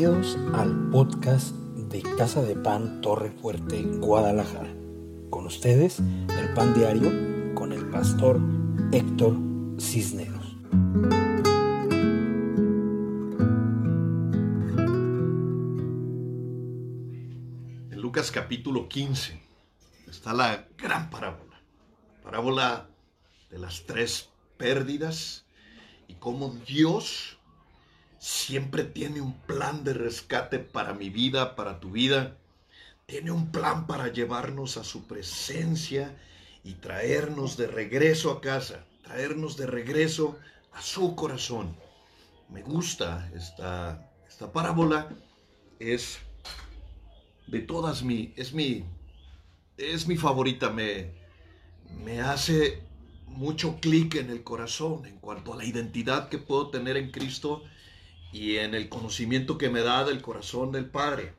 Bienvenidos al podcast de Casa de Pan Torre Fuerte, Guadalajara. Con ustedes, el pan diario con el pastor Héctor Cisneros. En Lucas capítulo 15 está la gran parábola. Parábola de las tres pérdidas y cómo Dios siempre tiene un plan de rescate para mi vida, para tu vida. Tiene un plan para llevarnos a su presencia y traernos de regreso a casa, traernos de regreso a su corazón. Me gusta esta, esta parábola, es de todas mi, es mi, es mi favorita, me, me hace mucho clic en el corazón en cuanto a la identidad que puedo tener en Cristo y en el conocimiento que me da del corazón del Padre.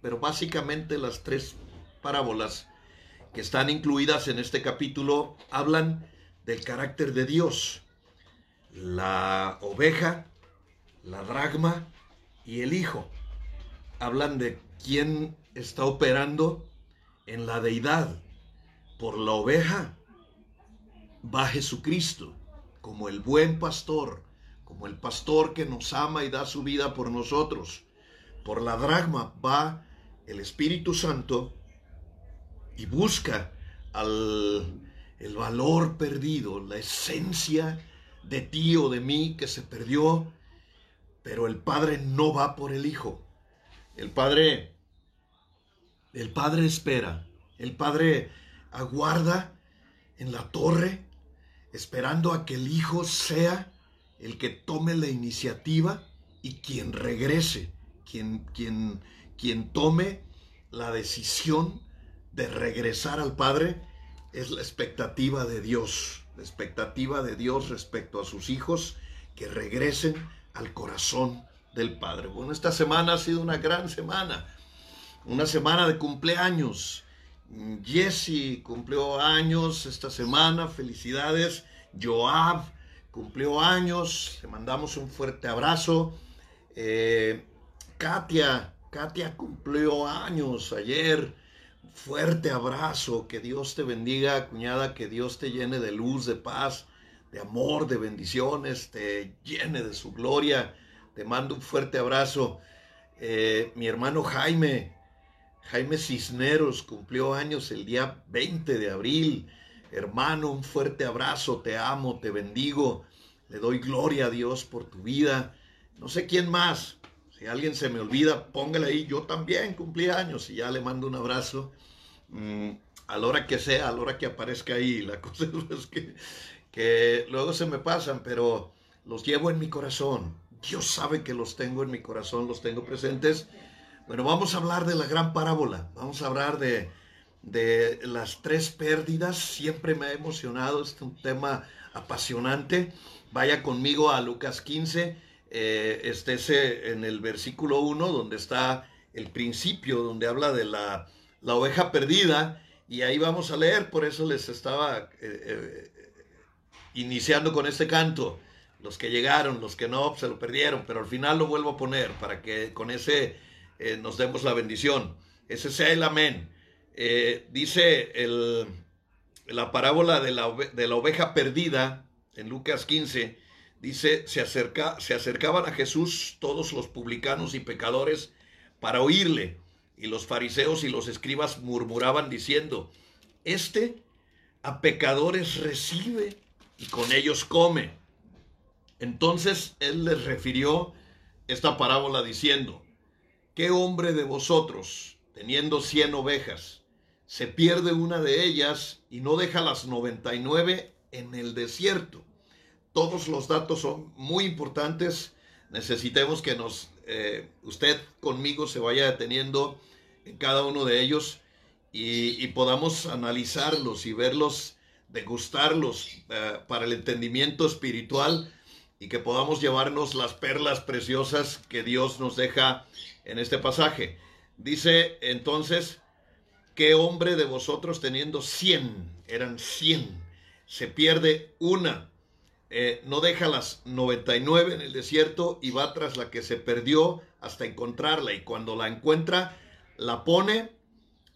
Pero básicamente las tres parábolas que están incluidas en este capítulo hablan del carácter de Dios. La oveja, la dragma y el hijo. Hablan de quién está operando en la deidad. Por la oveja va Jesucristo como el buen pastor como el pastor que nos ama y da su vida por nosotros. Por la dragma va el Espíritu Santo y busca al, el valor perdido, la esencia de ti o de mí que se perdió, pero el Padre no va por el Hijo. El Padre, el Padre espera, el Padre aguarda en la torre, esperando a que el Hijo sea el que tome la iniciativa y quien regrese, quien, quien, quien tome la decisión de regresar al Padre, es la expectativa de Dios, la expectativa de Dios respecto a sus hijos que regresen al corazón del Padre. Bueno, esta semana ha sido una gran semana, una semana de cumpleaños. Jesse cumplió años esta semana, felicidades. Joab cumplió años, le mandamos un fuerte abrazo. Eh, Katia, Katia cumplió años ayer, fuerte abrazo, que Dios te bendiga, cuñada, que Dios te llene de luz, de paz, de amor, de bendiciones, te llene de su gloria. Te mando un fuerte abrazo. Eh, mi hermano Jaime, Jaime Cisneros, cumplió años el día 20 de abril. Hermano, un fuerte abrazo, te amo, te bendigo, le doy gloria a Dios por tu vida. No sé quién más. Si alguien se me olvida, póngale ahí. Yo también cumplí años y ya le mando un abrazo. Mm, a la hora que sea, a la hora que aparezca ahí. La cosa es que, que luego se me pasan, pero los llevo en mi corazón. Dios sabe que los tengo en mi corazón, los tengo presentes. Bueno, vamos a hablar de la gran parábola. Vamos a hablar de de las tres pérdidas. Siempre me ha emocionado, es un tema apasionante. Vaya conmigo a Lucas 15, eh, estése en el versículo 1, donde está el principio, donde habla de la, la, oveja perdida. Y ahí vamos a leer, por eso les estaba eh, eh, iniciando con este canto. Los que llegaron, los que no, se lo perdieron, pero al final lo vuelvo a poner para que con ese nos demos la bendición. Ese sea el amén. Eh, dice el, la parábola de la, de la, oveja perdida en Lucas 15, dice, se, acerca, se acercaban a Jesús todos los publicanos y pecadores para oírle, y los fariseos y los escribas murmuraban diciendo, este a pecadores recibe y con ellos come. Entonces él les refirió esta parábola diciendo, ¿qué hombre de vosotros, teniendo cien ovejas, se pierde una de ellas y no deja las 99 en el desierto. Todos los datos son muy importantes. Necesitemos que nos, eh, usted conmigo se vaya deteniendo en cada uno de ellos y, podamos analizarlos y verlos, degustarlos eh, para el entendimiento espiritual y que podamos llevarnos las perlas preciosas que Dios nos deja en este pasaje. Dice entonces, ¿Qué hombre de vosotros teniendo cien, eran cien, se pierde una, eh, no deja las 99 en el desierto y va tras la que se perdió hasta encontrarla y cuando la encuentra, la pone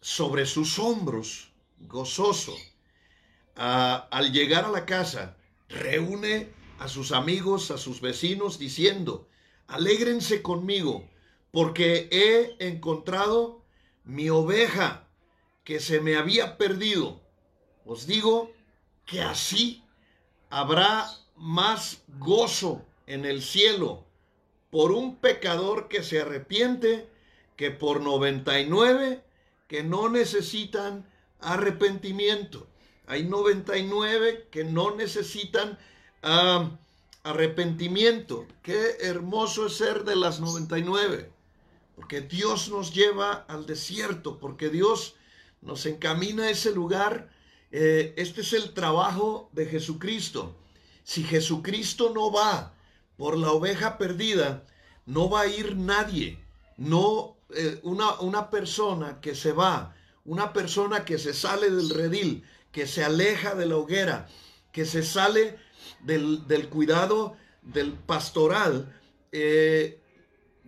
sobre sus hombros, gozoso. Ah, al llegar a la casa, reúne a sus amigos, a sus vecinos, diciendo, alégrense conmigo, porque he encontrado mi oveja que se me había perdido. Os digo que así habrá más gozo en el cielo por un pecador que se arrepiente que por 99 que no necesitan arrepentimiento. Hay 99 que no necesitan arrepentimiento. Qué hermoso es ser de las 99. Porque Dios nos lleva al desierto, porque Dios nos encamina a ese lugar. Eh, este es el trabajo de Jesucristo. Si Jesucristo no va por la oveja perdida, no va a ir nadie. No, eh, una, una persona que se va, una persona que se sale del redil, que se aleja de la hoguera, que se sale del, cuidado del pastoral, eh,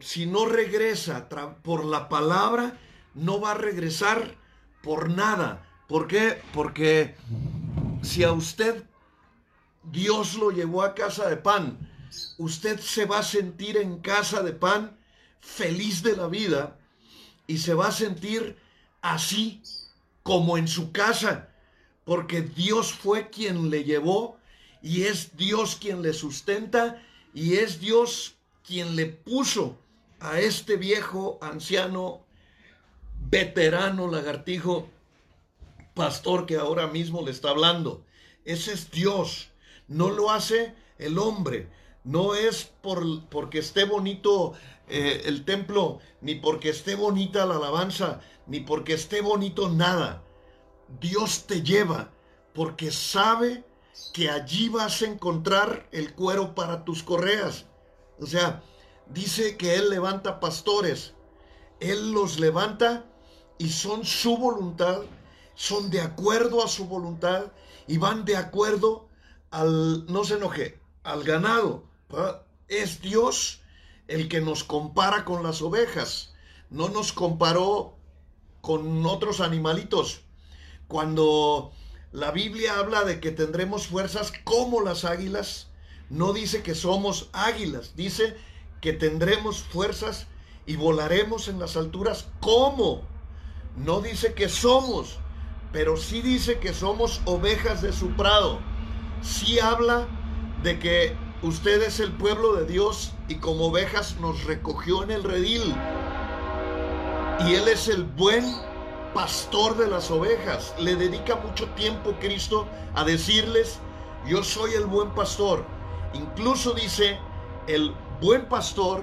si no regresa por la palabra, no va a regresar por nada. ¿Por qué? Porque si a usted Dios lo llevó a casa de pan, usted se va a sentir en casa de pan feliz de la vida y se va a sentir así como en su casa, porque Dios fue quien le llevó y es Dios quien le sustenta y es Dios quien le puso a este viejo anciano veterano lagartijo pastor que ahora mismo le está hablando. Ese es Dios. No lo hace el hombre. No es por, porque esté bonito eh, el templo, ni porque esté bonita la alabanza, ni porque esté bonito nada. Dios te lleva porque sabe que allí vas a encontrar el cuero para tus correas. O sea, dice que Él levanta pastores. Él los levanta y son su voluntad, son de acuerdo a su voluntad y van de acuerdo al, no se enoje, al ganado. Es Dios el que nos compara con las ovejas. No nos comparó con otros animalitos. Cuando la Biblia habla de que tendremos fuerzas como las águilas. No dice que somos águilas, dice que tendremos fuerzas y volaremos en las alturas como. No dice que somos, pero sí dice que somos ovejas de su prado. Sí habla de que usted es el pueblo de Dios y como ovejas nos recogió en el redil. Y Él es el buen pastor de las ovejas. Le dedica mucho tiempo Cristo a decirles, yo soy el buen pastor. Incluso dice, el buen pastor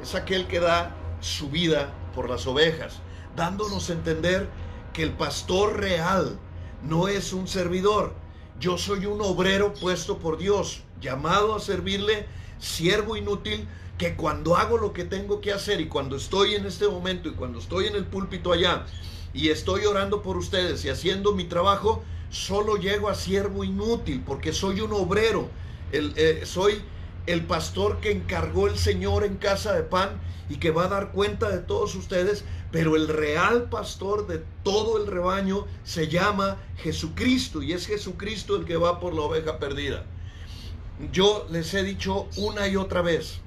es aquel que da su vida por las ovejas, dándonos a entender que el pastor real no es un servidor. Yo soy un obrero puesto por Dios, llamado a servirle, siervo inútil, que cuando hago lo que tengo que hacer y cuando estoy en este momento y cuando estoy en el púlpito allá, y estoy orando por ustedes y haciendo mi trabajo, solo llego a siervo inútil porque soy un obrero. El, eh, soy el pastor que encargó el Señor en casa de pan y que va a dar cuenta de todos ustedes, pero el real pastor de todo el rebaño se llama Jesucristo y es Jesucristo el que va por la oveja perdida. Yo les he dicho una y otra vez,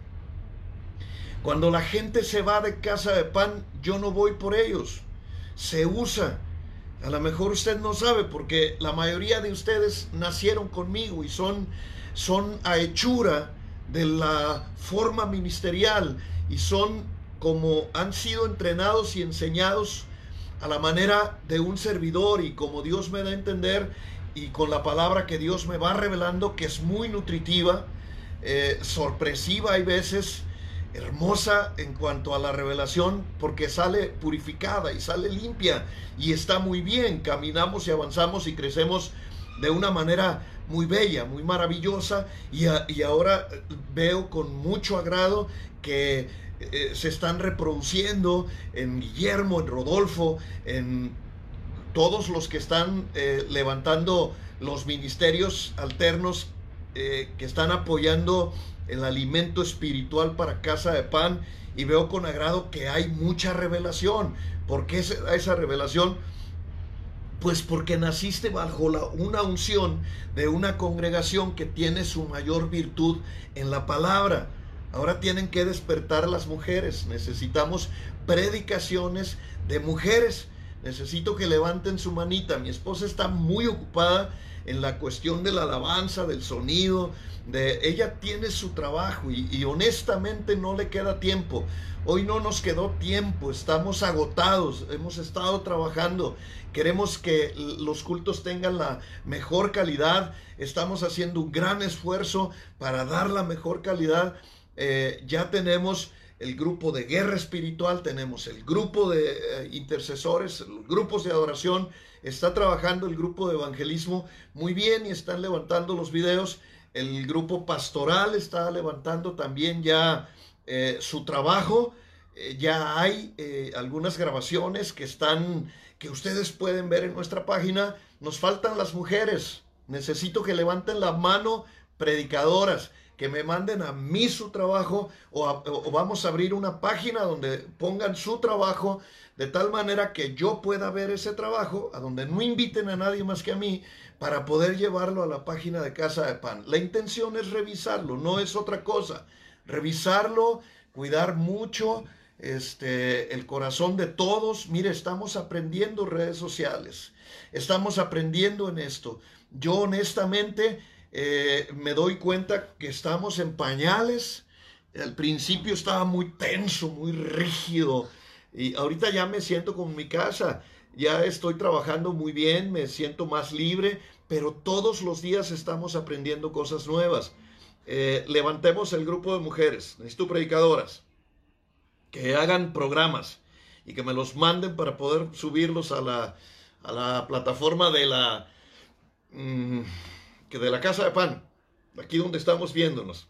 cuando la gente se va de casa de pan, yo no voy por ellos se usa. A lo mejor usted no sabe porque la mayoría de ustedes nacieron conmigo y son, son a hechura de la forma ministerial y son como han sido entrenados y enseñados a la manera de un servidor y como Dios me da a entender y con la palabra que Dios me va revelando que es muy nutritiva, eh, sorpresiva hay veces, hermosa en cuanto a la revelación porque sale purificada y sale limpia y está muy bien. Caminamos y avanzamos y crecemos de una manera muy bella, muy maravillosa y, ahora veo con mucho agrado que eh, se están reproduciendo en Guillermo, en Rodolfo, en todos los que están eh, levantando los ministerios alternos eh, que están apoyando el alimento espiritual para Casa de Pan y veo con agrado que hay mucha revelación. ¿Por qué esa revelación? Pues porque naciste bajo la, una unción de una congregación que tiene su mayor virtud en la palabra. Ahora tienen que despertar las mujeres. Necesitamos predicaciones de mujeres. Necesito que levanten su manita. Mi esposa está muy ocupada en la cuestión de la alabanza, del sonido, de ella tiene su trabajo y, y, honestamente no le queda tiempo. Hoy no nos quedó tiempo, estamos agotados, hemos estado trabajando, queremos que los cultos tengan la mejor calidad, estamos haciendo un gran esfuerzo para dar la mejor calidad. Eh, ya tenemos el grupo de guerra espiritual, tenemos el grupo de eh, intercesores, grupos de adoración, está trabajando el grupo de evangelismo muy bien y están levantando los videos. El grupo pastoral está levantando también ya eh, su trabajo. Eh, ya hay algunas grabaciones que están, que ustedes pueden ver en nuestra página. Nos faltan las mujeres. Necesito que levanten la mano predicadoras que me manden a mí su trabajo o, vamos a abrir una página donde pongan su trabajo de tal manera que yo pueda ver ese trabajo, a donde no inviten a nadie más que a mí, para poder llevarlo a la página de Casa de Pan. La intención es revisarlo, no es otra cosa. Revisarlo, cuidar mucho este, el corazón de todos. Mire, estamos aprendiendo redes sociales, estamos aprendiendo en esto. Yo honestamente eh, me doy cuenta que estamos en pañales. Al principio estaba muy tenso, muy rígido. Y ahorita ya me siento como en mi casa. Ya estoy trabajando muy bien, me siento más libre, pero todos los días estamos aprendiendo cosas nuevas. Eh, levantemos el grupo de mujeres, necesito predicadoras, que hagan programas y que me los manden para poder subirlos a la, a la plataforma de la... Mm, que de la casa de pan, aquí donde estamos viéndonos.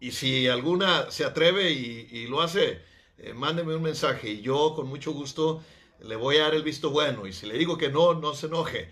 Y si alguna se atreve y, lo hace, eh, mándeme un mensaje y yo con mucho gusto le voy a dar el visto bueno. Y si le digo que no, no se enoje.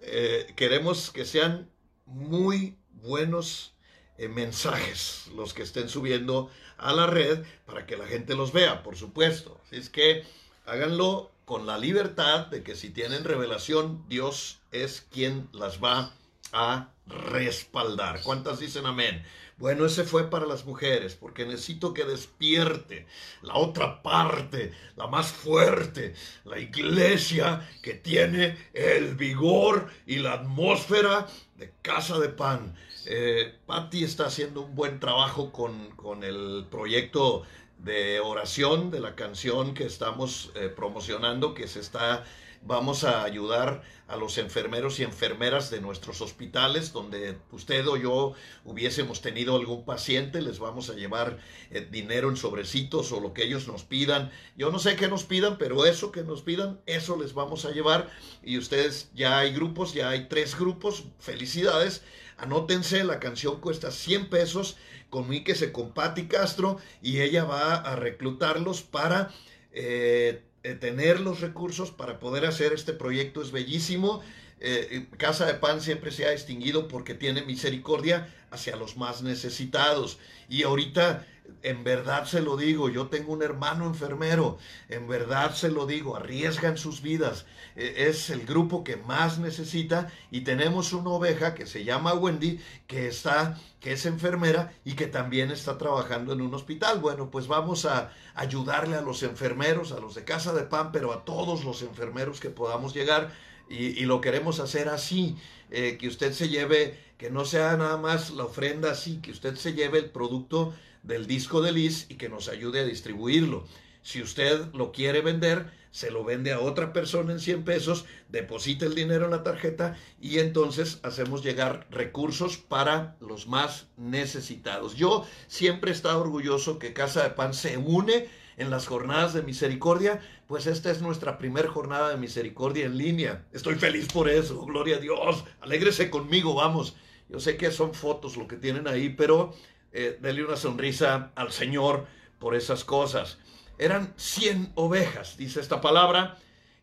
Eh, queremos que sean muy buenos eh, mensajes los que estén subiendo a la red para que la gente los vea, por supuesto. Así es que háganlo con la libertad de que si tienen revelación, Dios es quien las va a respaldar. ¿Cuántas dicen amén? Bueno, ese fue para las mujeres, porque necesito que despierte la otra parte, la más fuerte, la iglesia que tiene el vigor y la atmósfera de casa de pan. Eh, Patty está haciendo un buen trabajo con, con el proyecto de oración de la canción que estamos eh, promocionando, que se está Vamos a ayudar a los enfermeros y enfermeras de nuestros hospitales donde usted o yo hubiésemos tenido algún paciente. Les vamos a llevar eh, dinero en sobrecitos o lo que ellos nos pidan. Yo no sé qué nos pidan, pero eso que nos pidan, eso les vamos a llevar. Y ustedes ya hay grupos, ya hay tres grupos. Felicidades. Anótense, la canción cuesta 100 pesos. Comuníquese con Patti Castro y ella va a reclutarlos para... Eh, eh, tener los recursos para poder hacer este proyecto es bellísimo. Eh, eh, Casa de Pan siempre se ha distinguido porque tiene misericordia hacia los más necesitados. Y ahorita, en verdad se lo digo, yo tengo un hermano enfermero, en verdad se lo digo, arriesgan sus vidas. es el grupo que más necesita y tenemos una oveja que se llama Wendy, que está, que es enfermera y que también está trabajando en un hospital. Bueno, pues vamos a ayudarle a los enfermeros, a los de Casa de Pan, pero a todos los enfermeros que podamos llegar y, lo queremos hacer así, eh, que usted se lleve, que no sea nada más la ofrenda así, que usted se lleve el producto del disco de Liz y que nos ayude a distribuirlo. Si usted lo quiere vender, se lo vende a otra persona en 100 pesos, deposita el dinero en la tarjeta y entonces hacemos llegar recursos para los más necesitados. Yo siempre he estado orgulloso que Casa de Pan se une en las jornadas de misericordia, pues esta es nuestra primera jornada de misericordia en línea. Estoy feliz por eso, gloria a Dios. Alégrese conmigo, vamos. Yo sé que son fotos lo que tienen ahí, pero eh, una sonrisa al Señor por esas cosas. Eran 100 ovejas, dice esta palabra,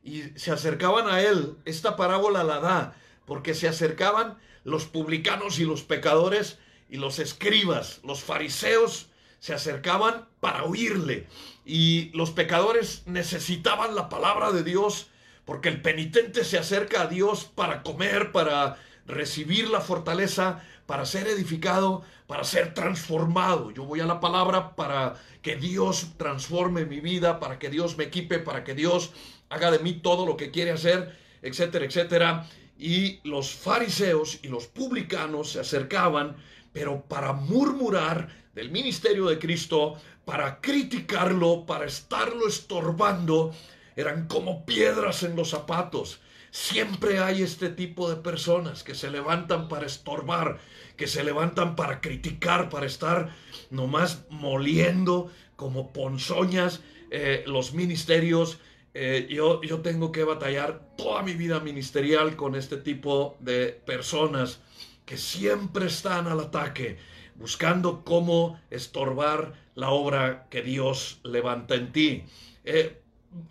y se acercaban a él. Esta parábola la da porque se acercaban los publicanos y los pecadores y los escribas, los fariseos, se acercaban para oírle. Y los pecadores necesitaban la palabra de Dios porque el penitente se acerca a Dios para comer, para recibir la fortaleza, para ser edificado, para ser transformado. Yo voy a la palabra para que Dios transforme mi vida, para que Dios me equipe, para que Dios haga de mí todo lo que quiere hacer, etcétera, etcétera. Y los fariseos y los publicanos se acercaban, pero para murmurar del ministerio de Cristo, para criticarlo, para estarlo estorbando, eran como piedras en los zapatos. Siempre hay este tipo de personas que se levantan para estorbar, que se levantan para criticar, para estar nomás moliendo como ponzoñas eh, los ministerios. Eh, yo, yo tengo que batallar toda mi vida ministerial con este tipo de personas que siempre están al ataque, buscando cómo estorbar la obra que Dios levanta en ti. Eh,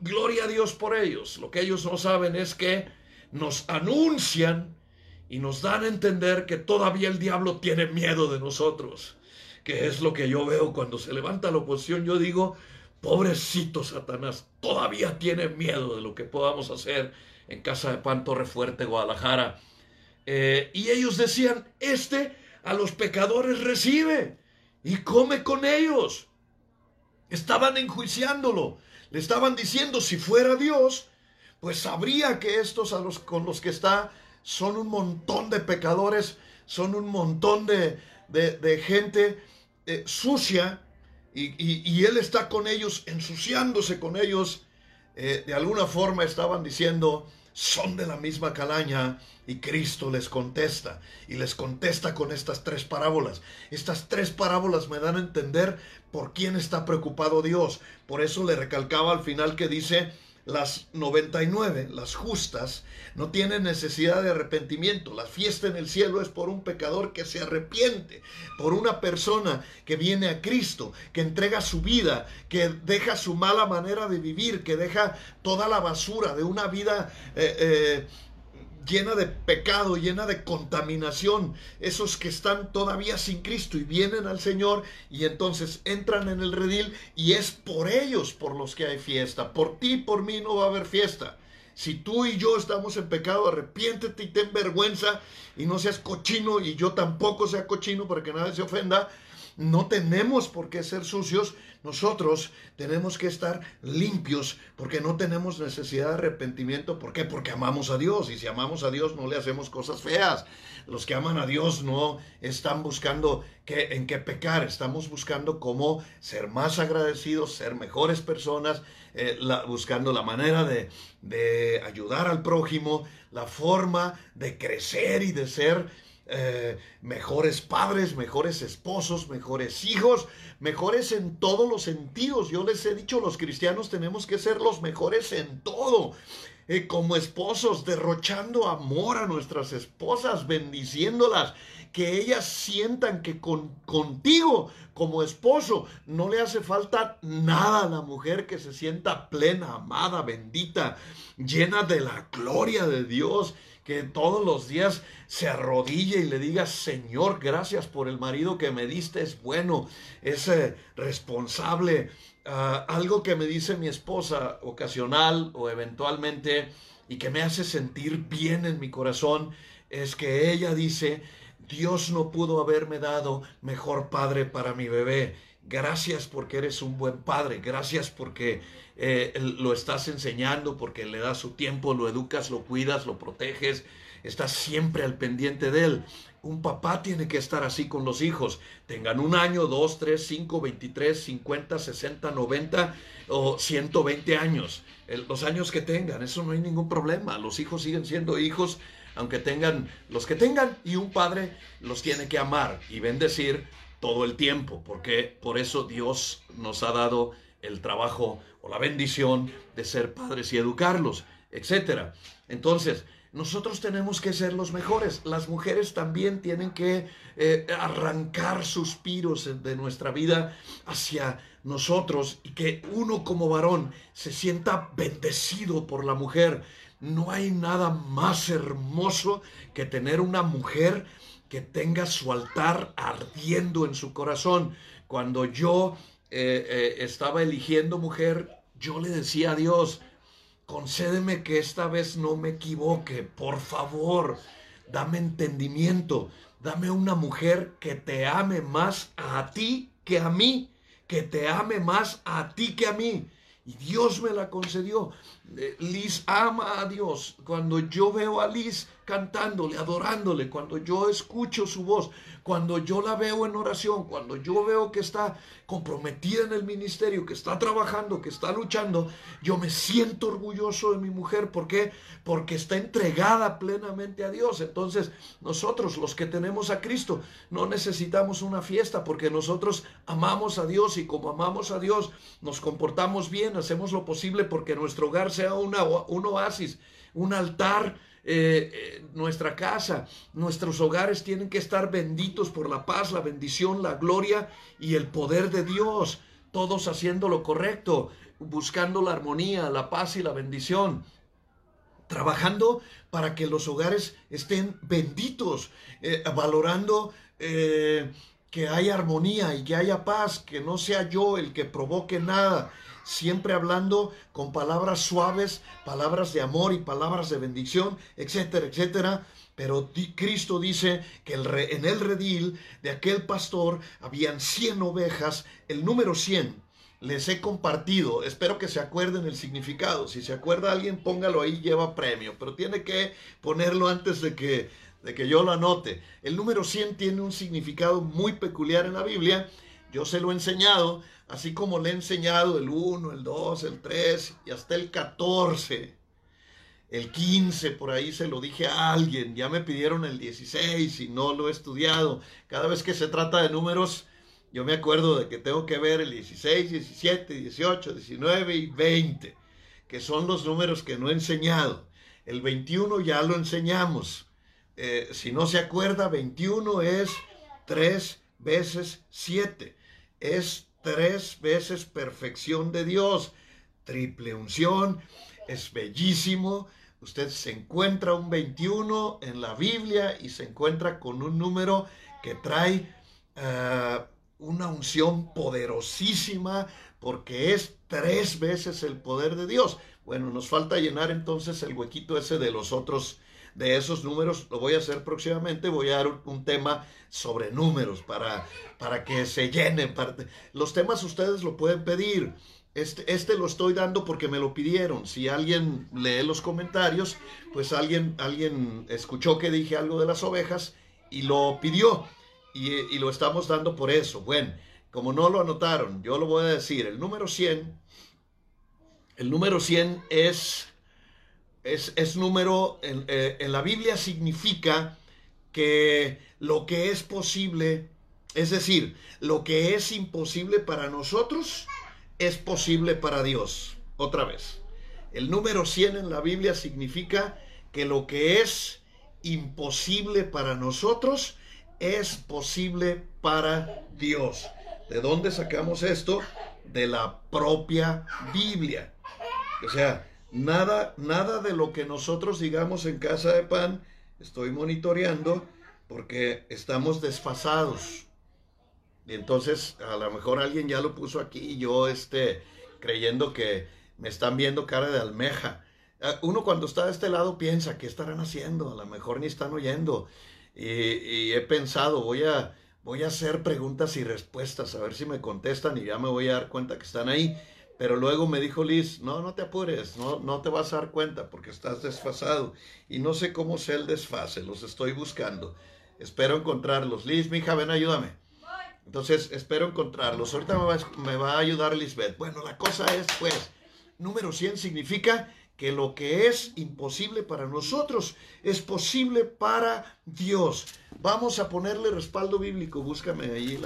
gloria a Dios por ellos. Lo que ellos no saben es que nos anuncian y nos dan a entender que todavía el diablo tiene miedo de nosotros, que es lo que yo veo cuando se levanta la oposición. Yo digo, pobrecito Satanás, todavía tiene miedo de lo que podamos hacer en Casa de Pan Torre Fuerte, Guadalajara. Eh, y ellos decían, este a los pecadores recibe y come con ellos. Estaban enjuiciándolo. Le estaban diciendo, si fuera Dios, pues sabría que estos a los, con los que está son un montón de pecadores, son un montón de, gente eh, sucia, y, Él está con ellos, ensuciándose con ellos. Eh, de alguna forma estaban diciendo, son de la misma calaña y Cristo les contesta y les contesta con estas tres parábolas. Estas tres parábolas me dan a entender por quién está preocupado Dios. Por eso le recalcaba al final que dice, las 99, las justas, no tienen necesidad de arrepentimiento. La fiesta en el cielo es por un pecador que se arrepiente, por una persona que viene a Cristo, que entrega su vida, que deja su mala manera de vivir, que deja toda la basura de una vida... Eh, eh, llena de pecado, llena de contaminación, esos que están todavía sin Cristo y vienen al Señor y entonces entran en el redil y es por ellos por los que hay fiesta. Por ti, por mí no va a haber fiesta. Si tú y yo estamos en pecado, arrepiéntete y ten vergüenza y no seas cochino y yo tampoco sea cochino para que nadie se ofenda. No tenemos por qué ser sucios nosotros tenemos que estar limpios porque no tenemos necesidad de arrepentimiento. ¿Por qué? Porque amamos a Dios. Y si amamos a Dios no le hacemos cosas feas. Los que aman a Dios no están buscando qué, en qué pecar. Estamos buscando cómo ser más agradecidos, ser mejores personas, eh, buscando la manera de ayudar al prójimo, la forma de crecer y de ser eh, mejores padres, mejores esposos, mejores hijos, mejores en todos los sentidos. Yo les he dicho, los cristianos tenemos que ser los mejores en todo. Eh, como esposos, derrochando amor a nuestras esposas, bendiciéndolas, que ellas sientan que con, contigo como esposo no le hace falta nada a la mujer que se sienta plena, amada, bendita, llena de la gloria de Dios que todos los días se arrodille y le diga, Señor, gracias por el marido que me diste, es bueno, es eh, responsable. Ah, algo que me dice mi esposa ocasional o eventualmente y que me hace sentir bien en mi corazón es que ella dice, Dios no pudo haberme dado mejor padre para mi bebé. Gracias porque eres un buen padre. Gracias porque eh, lo estás enseñando, porque le das su tiempo, lo educas, lo cuidas, lo proteges. Estás siempre al pendiente de él. Un papá tiene que estar así con los hijos. Tengan un año, dos, tres, cinco, veintitrés, cincuenta, sesenta, noventa o ciento veinte años. los años que tengan, eso no hay ningún problema. Los hijos siguen siendo hijos aunque tengan los que tengan y un padre los tiene que amar y bendecir todo el tiempo, porque por eso Dios nos ha dado el trabajo o la bendición de ser padres y educarlos, etcétera. Entonces, nosotros tenemos que ser los mejores. Las mujeres también tienen que eh, arrancar suspiros de nuestra vida hacia nosotros y que uno como varón se sienta bendecido por la mujer. no hay nada más hermoso que tener una mujer que tenga su altar ardiendo en su corazón. Cuando yo eh, eh, estaba eligiendo mujer, yo le decía a Dios, concédeme que esta vez no me equivoque, por favor, dame entendimiento, dame una mujer que te ame más a ti que a mí, que te ame más a ti que a mí. Y Dios me la concedió. Eh, Liz ama a Dios. Cuando yo veo a Liz cantándole, adorándole, cuando yo escucho su voz, cuando yo la veo en oración, cuando yo veo que está comprometida en el ministerio, que está trabajando, que está luchando, yo me siento orgulloso de mi mujer. ¿Por qué? Porque está entregada plenamente a Dios. Entonces, nosotros, los que tenemos a Cristo, no necesitamos una fiesta porque nosotros amamos a Dios y como amamos a Dios, nos comportamos bien, hacemos lo posible porque nuestro hogar sea un oasis, un altar eh, eh, nuestra casa, nuestros hogares tienen que estar benditos por la paz, la bendición, la gloria y el poder de Dios, todos haciendo lo correcto, buscando la armonía, la paz y la bendición. Trabajando para que los hogares estén benditos, eh, valorando que haya armonía y que haya paz, que no sea yo el que provoque nada, siempre hablando con palabras suaves, palabras de amor y palabras de bendición, etcétera, etcétera. Pero Cristo dice que en el redil de aquel pastor habían 100 ovejas, el número 100 les he compartido, espero que se acuerden el significado, si se acuerda alguien póngalo ahí, lleva premio, pero tiene que ponerlo antes de que, de que yo lo anote. El número 100 tiene un significado muy peculiar en la Biblia, yo se lo he enseñado, así como le he enseñado el 1, el 2, el 3 y hasta el 14. El 15, por ahí se lo dije a alguien, ya me pidieron el 16 y no lo he estudiado. Cada vez que se trata de números, yo me acuerdo de que tengo que ver el 16, 17, 18, 19 y 20, que son los números que no he enseñado. El 21 ya lo enseñamos. Eh, si no se acuerda, 21 es 3 veces 7. Es tres veces perfección de Dios. Triple unción, es bellísimo. Usted se encuentra un 21 en la Biblia y se encuentra con un número que trae eh, una unción poderosísima porque es tres veces el poder de Dios. Bueno, nos falta llenar entonces el huequito ese de los otros de esos números. Lo voy a hacer próximamente. Voy a dar un, tema sobre números para, para que se llenen. Los temas ustedes lo pueden pedir. Este, este lo estoy dando porque me lo pidieron. Si alguien lee los comentarios, pues alguien, alguien escuchó que dije algo de las ovejas y lo pidió. Y, y lo estamos dando por eso. Bueno, como no lo anotaron, yo lo voy a decir. El número 100, el número 100 es es, número, eh, en, la Biblia significa que lo que es posible, es decir, lo que es imposible para nosotros, es posible para Dios. Otra vez, el número 100 en la Biblia significa que lo que es imposible para nosotros, es posible para Dios. ¿De dónde sacamos esto? De la propia Biblia. O sea, Nada, nada de lo que nosotros digamos en casa de pan estoy monitoreando porque estamos desfasados. Y entonces a lo mejor alguien ya lo puso aquí y yo este, creyendo que me están viendo cara de almeja. Ah, uno cuando está de este lado piensa, ¿qué estarán haciendo? A lo mejor ni están oyendo. Y, he pensado, voy a, voy a hacer preguntas y respuestas, a ver si me contestan y ya me voy a dar cuenta que están ahí. Pero luego me dijo Liz, no, no te apures, no, no te vas a dar cuenta porque estás desfasado. Y no sé cómo sea el desfase, los estoy buscando. Espero encontrarlos. Liz, mi hija, ven, ayúdame. Entonces, espero encontrarlos. Ahorita me va, me va a ayudar Lisbeth. Bueno, la cosa es, pues, número 100 significa que lo que es imposible para nosotros es posible para Dios. Vamos a ponerle respaldo bíblico. Búscame ahí,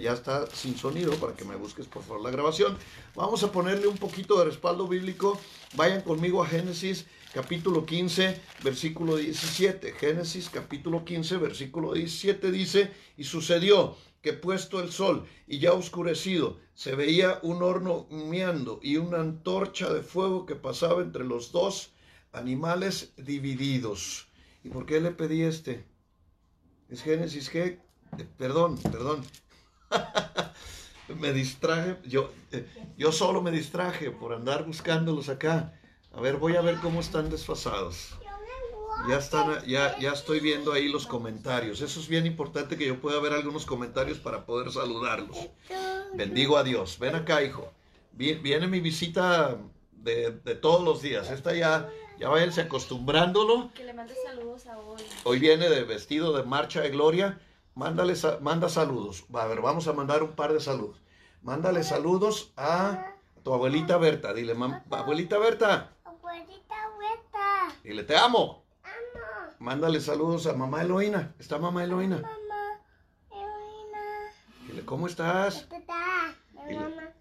ya está sin sonido para que me busques por favor la grabación. Vamos a ponerle un poquito de respaldo bíblico. Vayan conmigo a Génesis capítulo 15, versículo 17. Génesis capítulo 15, versículo 17 dice, y sucedió que puesto el sol y ya oscurecido, se veía un horno humeando y una antorcha de fuego que pasaba entre los dos animales divididos. ¿Y por qué le pedí este? Es Génesis que, eh, perdón, perdón. me distraje, yo, eh, yo solo me distraje por andar buscándolos acá. A ver, voy a ver cómo están desfasados. Ya están, ya, ya estoy viendo ahí los comentarios. Eso es bien importante que yo pueda ver algunos comentarios para poder saludarlos. Bendigo a Dios. Ven acá, hijo. Viene mi visita de, de todos los días. Esta ya, ya váyanse acostumbrándolo. Que le mande saludos a hoy. Hoy viene de vestido de marcha de gloria. Mándale, manda saludos. A ver, vamos a mandar un par de saludos. Mándale saludos a tu abuelita Berta. Dile, abuelita Berta. Abuelita Berta. Dile, te amo. Mándale saludos a mamá Eloína. ¿Está mamá Eloína? Mamá Eloína. Dile, ¿cómo estás? Mamá Eloína.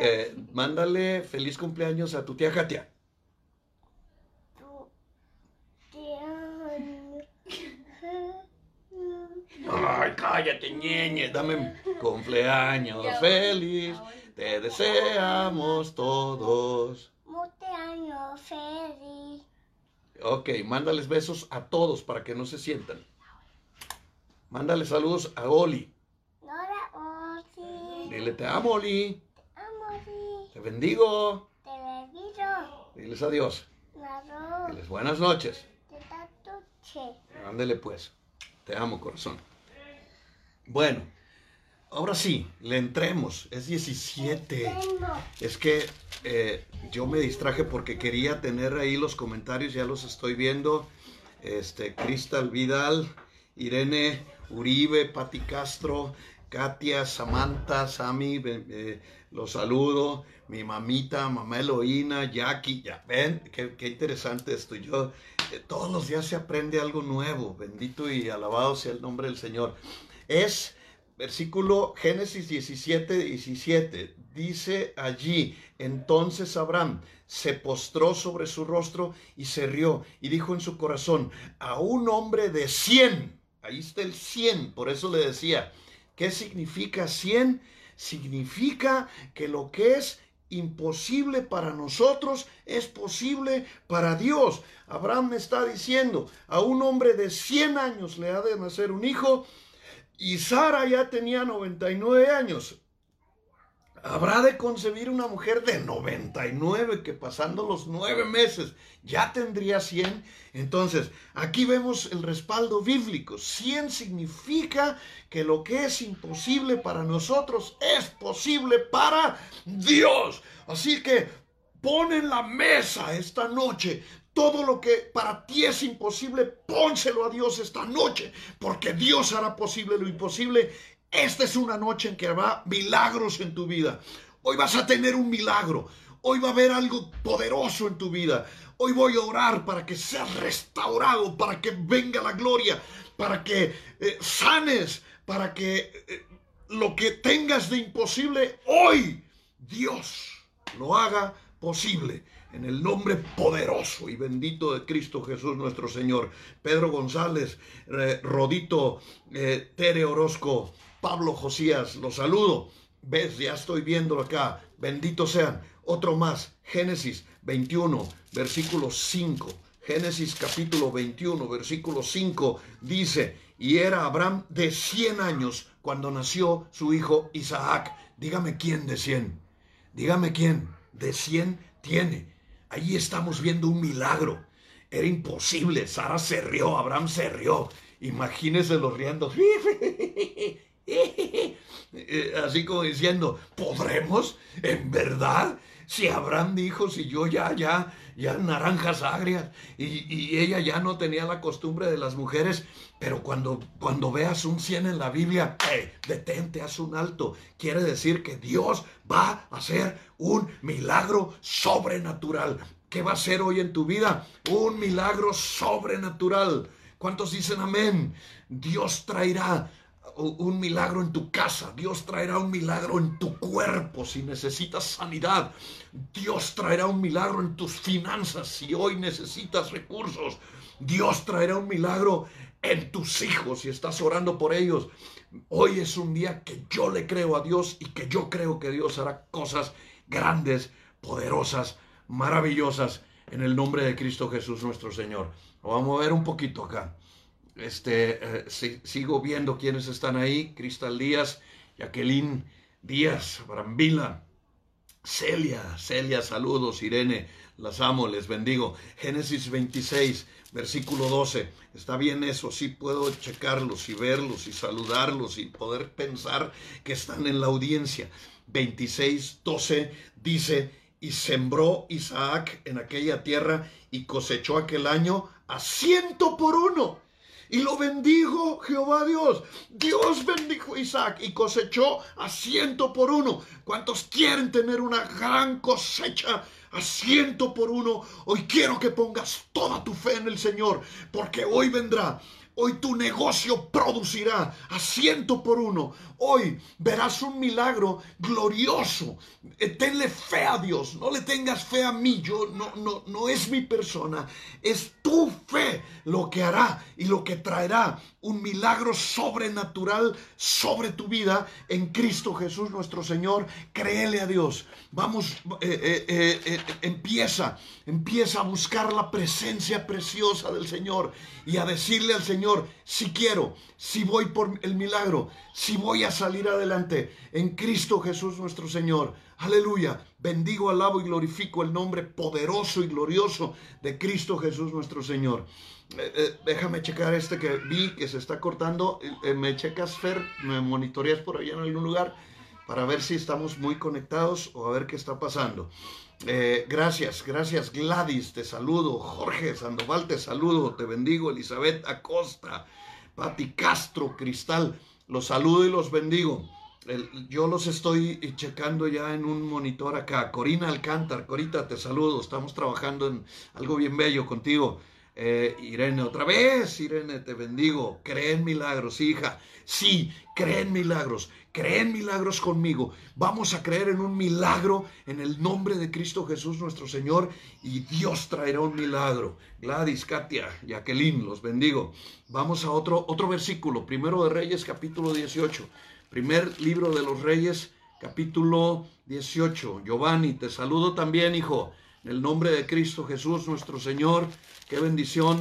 Eh, mándale feliz cumpleaños a tu tía Katia. Tu tía. Ay, cállate, ñeñe. Dame cumpleaños feliz. Te deseamos todos. Cumpleaños feliz. Ok, mándales besos a todos para que no se sientan. Mándale saludos a Oli. Nora Osi. Dile, te amo, Oli. Amori. Te bendigo. Televisor. Diles adiós. Diles buenas noches. Tuche. Ándele pues. Te amo, corazón. Bueno, ahora sí, le entremos. Es 17. Tengo. Es que eh, yo me distraje porque quería tener ahí los comentarios, ya los estoy viendo. Este, Cristal Vidal, Irene Uribe, Pati Castro, Katia, Samantha, Sami, eh, eh, los saludo. Mi mamita, mamá Eloína, Jackie, ya ven, qué, qué interesante esto. Yo, eh, todos los días se aprende algo nuevo. Bendito y alabado sea el nombre del Señor. Es versículo Génesis 17, 17. Dice allí, entonces Abraham se postró sobre su rostro y se rió y dijo en su corazón, a un hombre de 100, ahí está el 100, por eso le decía, ¿qué significa 100? Significa que lo que es imposible para nosotros es posible para Dios. Abraham está diciendo, a un hombre de 100 años le ha de nacer un hijo y Sara ya tenía 99 años. Habrá de concebir una mujer de 99 que pasando los nueve meses ya tendría 100. Entonces, aquí vemos el respaldo bíblico. 100 significa que lo que es imposible para nosotros es posible para Dios. Así que pon en la mesa esta noche todo lo que para ti es imposible, pónselo a Dios esta noche, porque Dios hará posible lo imposible esta es una noche en que habrá milagros en tu vida. Hoy vas a tener un milagro. Hoy va a haber algo poderoso en tu vida. Hoy voy a orar para que seas restaurado, para que venga la gloria, para que eh, sanes, para que eh, lo que tengas de imposible, hoy Dios lo haga posible. En el nombre poderoso y bendito de Cristo Jesús nuestro Señor. Pedro González, eh, Rodito, eh, Tere Orozco, Pablo Josías, los saludo. Ves, ya estoy viéndolo acá. Benditos sean. Otro más. Génesis 21, versículo 5. Génesis capítulo 21, versículo 5 dice, y era Abraham de 100 años cuando nació su hijo Isaac. Dígame quién de 100. Dígame quién de 100 tiene. Ahí estamos viendo un milagro. Era imposible. Sara se rió, Abraham se rió. Imagínese los riendo. Así como diciendo, ¿podremos? ¿En verdad? Si Abraham dijo, si yo ya, ya, ya naranjas agrias, y, y, ella ya no tenía la costumbre de las mujeres, pero cuando, cuando veas un 100 en la Biblia, detente, haz un alto. Quiere decir que Dios va a hacer un milagro sobrenatural. ¿Qué va a hacer hoy en tu vida? Un milagro sobrenatural. ¿Cuántos dicen amén? Dios traerá un milagro en tu casa, Dios traerá un milagro en tu cuerpo si necesitas sanidad, Dios traerá un milagro en tus finanzas si hoy necesitas recursos, Dios traerá un milagro en tus hijos si estás orando por ellos. Hoy es un día que yo le creo a Dios y que yo creo que Dios hará cosas grandes, poderosas, maravillosas en el nombre de Cristo Jesús nuestro Señor. Vamos a ver un poquito acá. Este, eh, si- sigo viendo quiénes están ahí. Cristal Díaz, Jacqueline Díaz, Brambila, Celia, Celia, saludos, Irene, las amo, les bendigo. Génesis 26, versículo 12. Está bien eso, sí puedo checarlos y verlos y saludarlos y poder pensar que están en la audiencia. 26, 12 dice, y sembró Isaac en aquella tierra y cosechó aquel año a ciento por uno. Y lo bendijo Jehová Dios. Dios bendijo a Isaac y cosechó a ciento por uno. ¿Cuántos quieren tener una gran cosecha a ciento por uno? Hoy quiero que pongas toda tu fe en el Señor, porque hoy vendrá. Hoy tu negocio producirá a ciento por uno. Hoy verás un milagro glorioso. Eh, Tenle fe a Dios. No le tengas fe a mí. Yo no, no, no es mi persona. Es tu fe lo que hará y lo que traerá un milagro sobrenatural sobre tu vida en Cristo Jesús nuestro Señor. Créele a Dios. Vamos, eh, eh, eh, empieza, empieza a buscar la presencia preciosa del Señor y a decirle al Señor, si quiero, si voy por el milagro, si voy a salir adelante en Cristo Jesús nuestro Señor. Aleluya. Bendigo, alabo y glorifico el nombre poderoso y glorioso de Cristo Jesús nuestro Señor. Eh, eh, déjame checar este que vi que se está cortando. Eh, me checas, Fer, me monitoreas por allá en algún lugar para ver si estamos muy conectados o a ver qué está pasando. Gracias, gracias Gladys, te saludo. Jorge Sandoval, te saludo. Te bendigo. Elizabeth Acosta, Pati Castro, Cristal, los saludo y los bendigo. Yo los estoy checando ya en un monitor acá. Corina Alcántar, Corita, te saludo. Estamos trabajando en algo bien bello contigo. Eh, Irene, otra vez, Irene, te bendigo. Cree en milagros, hija. Sí, cree en milagros. Cree en milagros conmigo. Vamos a creer en un milagro en el nombre de Cristo Jesús nuestro Señor y Dios traerá un milagro. Gladys, Katia, Jacqueline, los bendigo. Vamos a otro, otro versículo. Primero de Reyes, capítulo 18. Primer libro de los Reyes, capítulo 18. Giovanni, te saludo también, hijo. En el nombre de Cristo Jesús, nuestro Señor, qué bendición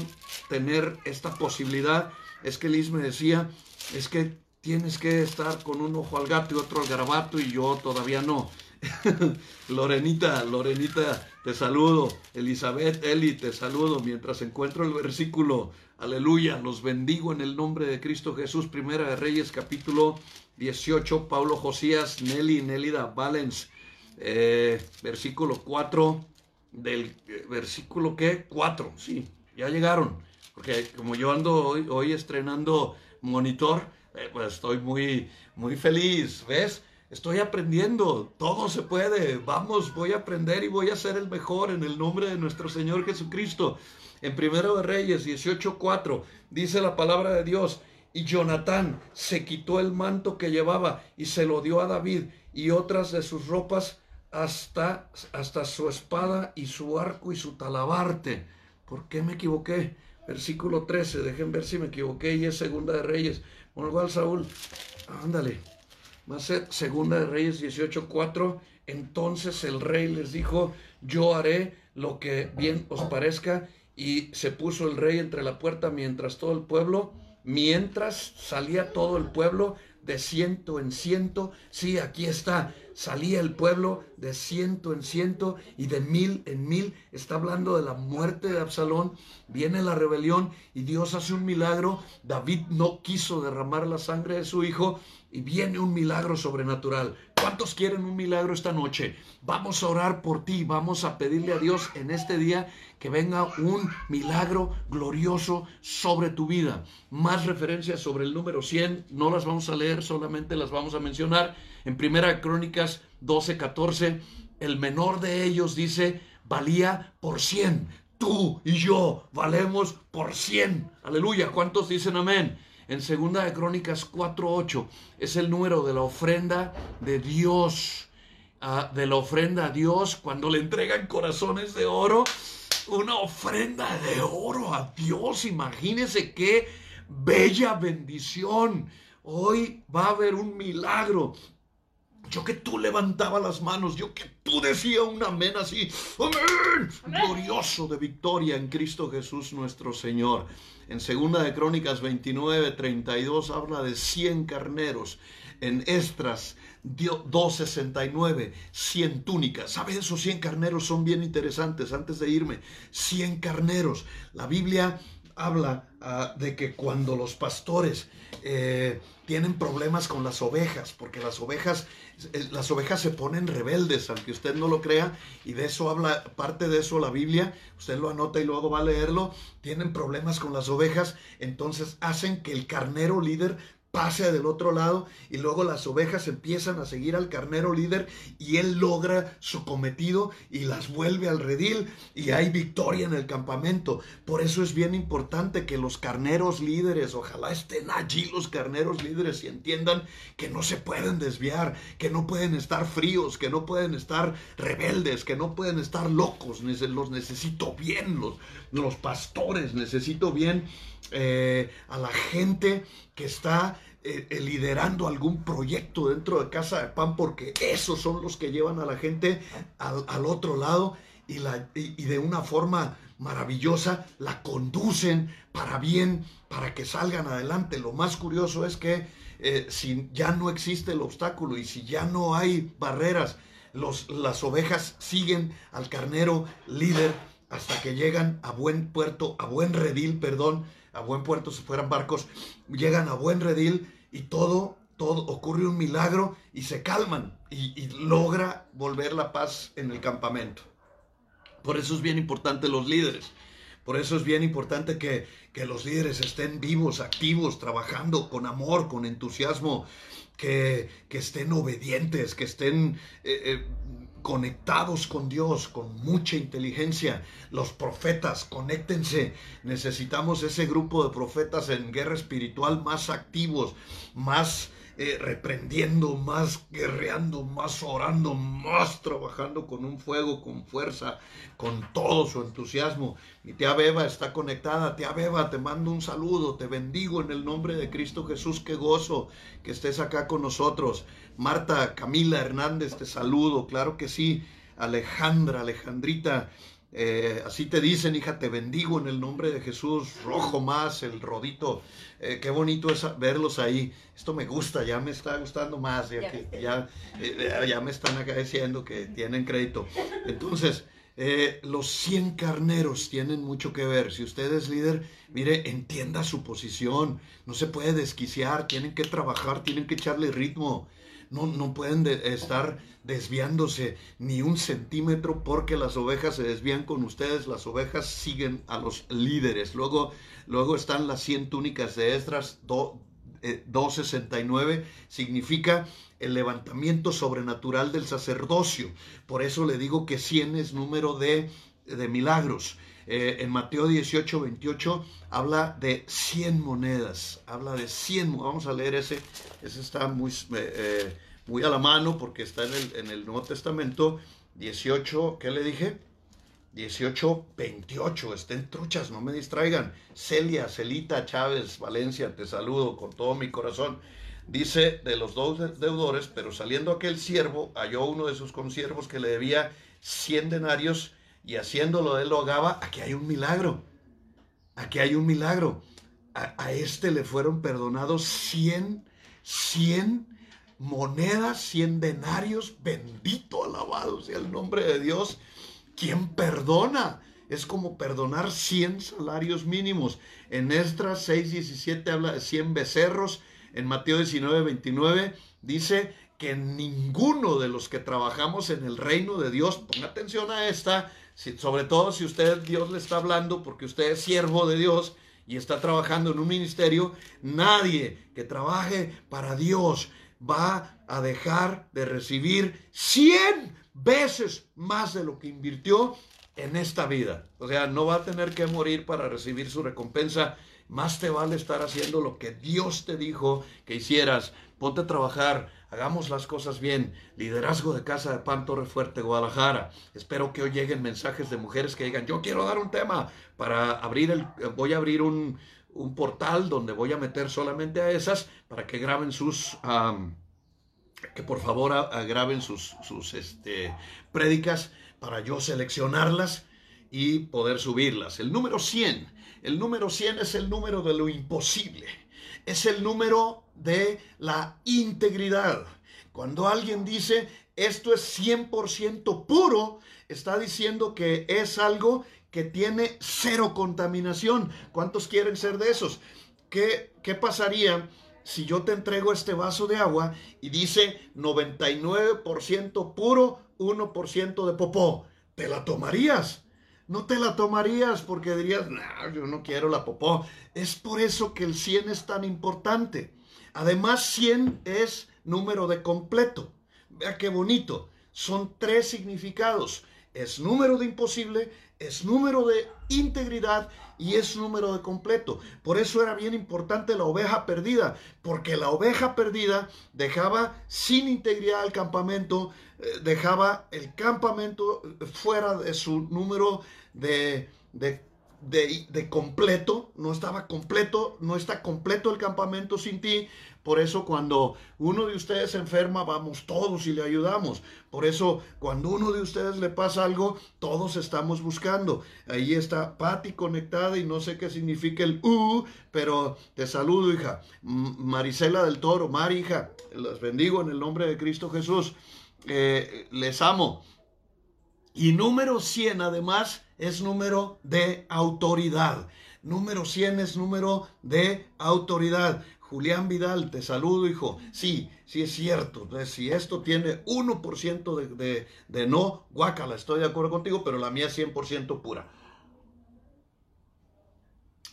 tener esta posibilidad. Es que Liz me decía, es que tienes que estar con un ojo al gato y otro al garabato y yo todavía no. Lorenita, Lorenita, te saludo. Elizabeth, Eli, te saludo. Mientras encuentro el versículo, aleluya, los bendigo en el nombre de Cristo Jesús. Primera de Reyes, capítulo 18. Pablo Josías, Nelly, Nélida Valens, eh, versículo 4 del eh, versículo que 4, sí, ya llegaron. Porque como yo ando hoy, estrenando monitor, eh, pues estoy muy, muy feliz, ¿ves? Estoy aprendiendo, todo se puede. Vamos, voy a aprender y voy a ser el mejor en el nombre de nuestro Señor Jesucristo. En Primero de Reyes 18:4 dice la palabra de Dios, y Jonatán se quitó el manto que llevaba y se lo dio a David y otras de sus ropas hasta, hasta su espada y su arco y su talabarte. ¿Por qué me equivoqué? Versículo 13, dejen ver si me equivoqué y es Segunda de Reyes. Bueno, igual Saúl, ándale. Va a ser Segunda de Reyes 18:4. Entonces el rey les dijo, yo haré lo que bien os parezca. Y se puso el rey entre la puerta mientras todo el pueblo, mientras salía todo el pueblo de ciento en ciento. Sí, aquí está. Salía el pueblo de ciento en ciento y de mil en mil. Está hablando de la muerte de Absalón. Viene la rebelión y Dios hace un milagro. David no quiso derramar la sangre de su hijo y viene un milagro sobrenatural. ¿Cuántos quieren un milagro esta noche? Vamos a orar por ti, vamos a pedirle a Dios en este día que venga un milagro glorioso sobre tu vida. Más referencias sobre el número 100, no las vamos a leer, solamente las vamos a mencionar. En Primera Crónicas 12, 14, el menor de ellos dice, valía por 100. Tú y yo valemos por 100. Aleluya, ¿cuántos dicen amén? En Segunda de Crónicas 4:8 es el número de la ofrenda de Dios, ah, de la ofrenda a Dios cuando le entregan corazones de oro, una ofrenda de oro a Dios. Imagínense qué bella bendición. Hoy va a haber un milagro yo que tú levantaba las manos, yo que tú decía un amén así, amén, glorioso de victoria en Cristo Jesús nuestro Señor. En segunda de Crónicas 29, 32 habla de 100 carneros. En Estras 269, 100 túnicas. ¿Sabes? Esos 100 carneros son bien interesantes. Antes de irme, 100 carneros. La Biblia habla ah, de que cuando los pastores eh, tienen problemas con las ovejas, porque las ovejas, las ovejas se ponen rebeldes, aunque usted no lo crea, y de eso habla, parte de eso la Biblia, usted lo anota y luego va a leerlo, tienen problemas con las ovejas, entonces hacen que el carnero líder pase del otro lado y luego las ovejas empiezan a seguir al carnero líder y él logra su cometido y las vuelve al redil y hay victoria en el campamento. Por eso es bien importante que los carneros líderes, ojalá estén allí los carneros líderes y entiendan que no se pueden desviar, que no pueden estar fríos, que no pueden estar rebeldes, que no pueden estar locos. Los necesito bien, los, los pastores, necesito bien eh, a la gente que está eh, eh, liderando algún proyecto dentro de Casa de Pan, porque esos son los que llevan a la gente al, otro lado y, la, y, de una forma maravillosa la conducen para bien, para que salgan adelante. Lo más curioso es que eh, si ya no existe el obstáculo y si ya no hay barreras, los, las ovejas siguen al carnero líder hasta que llegan a buen puerto, a buen redil, perdón, a buen puerto si fueran barcos, llegan a buen redil y todo, todo ocurre un milagro y se calman y, logra volver la paz en el campamento. Por eso es bien importante los líderes. Por eso es bien importante que, que, los líderes estén vivos, activos, trabajando con amor, con entusiasmo, que, que estén obedientes, que estén eh, eh, conectados con Dios, con mucha inteligencia. Los profetas, conéctense. Necesitamos ese grupo de profetas en guerra espiritual más activos, más eh, reprendiendo, más guerreando, más orando, más trabajando con un fuego, con fuerza, con todo su entusiasmo. Mi tía Beba está conectada. Tía Beba, te mando un saludo, te bendigo en el nombre de Cristo Jesús. Qué gozo que estés acá con nosotros. Marta, Camila Hernández, te saludo, claro que sí. Alejandra, Alejandrita, eh, así te dicen, hija, te bendigo en el nombre de Jesús. Rojo más, el rodito. Eh, qué bonito es verlos ahí. Esto me gusta, ya me está gustando más. Ya, que, ya, eh, ya me están agradeciendo que tienen crédito. Entonces, los 100 carneros tienen mucho que ver. Si usted es líder, mire, entienda su posición. No se puede desquiciar, tienen que trabajar, tienen que echarle ritmo no, pueden estar desviándose ni un centímetro porque las ovejas se desvían con ustedes, las ovejas siguen a los líderes. Luego, luego están las 100 túnicas de Esdras 269, eh, significa el levantamiento sobrenatural del sacerdocio. Por eso le digo que 100 es número de, de milagros. Eh, en Mateo 18, 28 habla de 100 monedas, habla de 100, vamos a leer ese, ese está muy, eh, eh, muy a la mano porque está en el, en el Nuevo Testamento, 18, ¿qué le dije? 18, 28, estén truchas, no me distraigan. Celia, Celita, Chávez, Valencia, te saludo con todo mi corazón. Dice de los dos deudores, pero saliendo aquel siervo, halló uno de sus consiervos que le debía 100 denarios y haciéndolo él lo hagaba, aquí hay un milagro. Aquí hay un milagro. A, este le fueron perdonados 100, 100 monedas, 100 denarios. Bendito, alabado sea el nombre de Dios. ¿Quién perdona? Es como perdonar 100 salarios mínimos. En Esdras 6:17 habla de 100 becerros. En Mateo 19:29 dice que ninguno de los que trabajamos en el reino de Dios, ponga atención a esta, sobre todo si usted, Dios le está hablando porque usted es siervo de Dios y está trabajando en un ministerio, nadie que trabaje para Dios va a dejar de recibir 100 veces más de lo que invirtió en esta vida. O sea, no va a tener que morir para recibir su recompensa. Más te vale estar haciendo lo que Dios te dijo que hicieras. Ponte a trabajar, Hagamos las cosas bien. Liderazgo de Casa de Pan Torre Fuerte, Guadalajara. Espero que hoy lleguen mensajes de mujeres que digan, yo quiero dar un tema para abrir el, voy a abrir un, portal donde voy a meter solamente a esas para que graben sus, que por favor graben sus, sus este, prédicas para yo seleccionarlas y poder subirlas. El número 100. El número 100 es el número de lo imposible. Es el número de la integridad. Cuando alguien dice esto es 100% puro, está diciendo que es algo que tiene cero contaminación. ¿Cuántos quieren ser de esos? ¿Qué, qué pasaría si yo te entrego este vaso de agua y dice 99% puro, 1% de popó? ¿Te la tomarías? No te la tomarías porque dirías, no, yo no quiero la popó. Es por eso que el 100 es tan importante. Además, 100 es número de completo. Vea qué bonito. Son tres significados. Es número de imposible, es número de integridad y es número de completo. Por eso era bien importante la oveja perdida, porque la oveja perdida dejaba sin integridad el campamento, eh, dejaba el campamento fuera de su número de, de de, completo, no estaba completo, no está completo el campamento sin ti. Por eso cuando uno de ustedes se enferma, vamos todos y le ayudamos. Por eso cuando uno de ustedes le pasa algo, todos estamos buscando. Ahí está Patti conectada y no sé qué significa el U, pero te saludo, hija. Marisela del Toro, Mari, hija, las bendigo en el nombre de Cristo Jesús. Eh, les amo. Y número 100 además es número de autoridad. Número 100 es número de autoridad. Julián Vidal, te saludo, hijo. Sí, sí es cierto. si esto tiene 1% de, de, de, no, guácala, estoy de acuerdo contigo, pero la mía es 100% pura.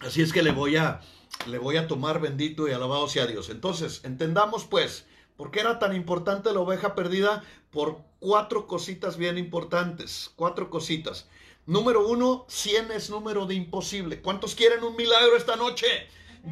Así es que le voy a, le voy a tomar bendito y alabado sea Dios. Entonces, entendamos pues ¿Por qué era tan importante la oveja perdida? Por cuatro cositas bien importantes. Cuatro cositas. Número uno, 100 es número de imposible. ¿Cuántos quieren un milagro esta noche?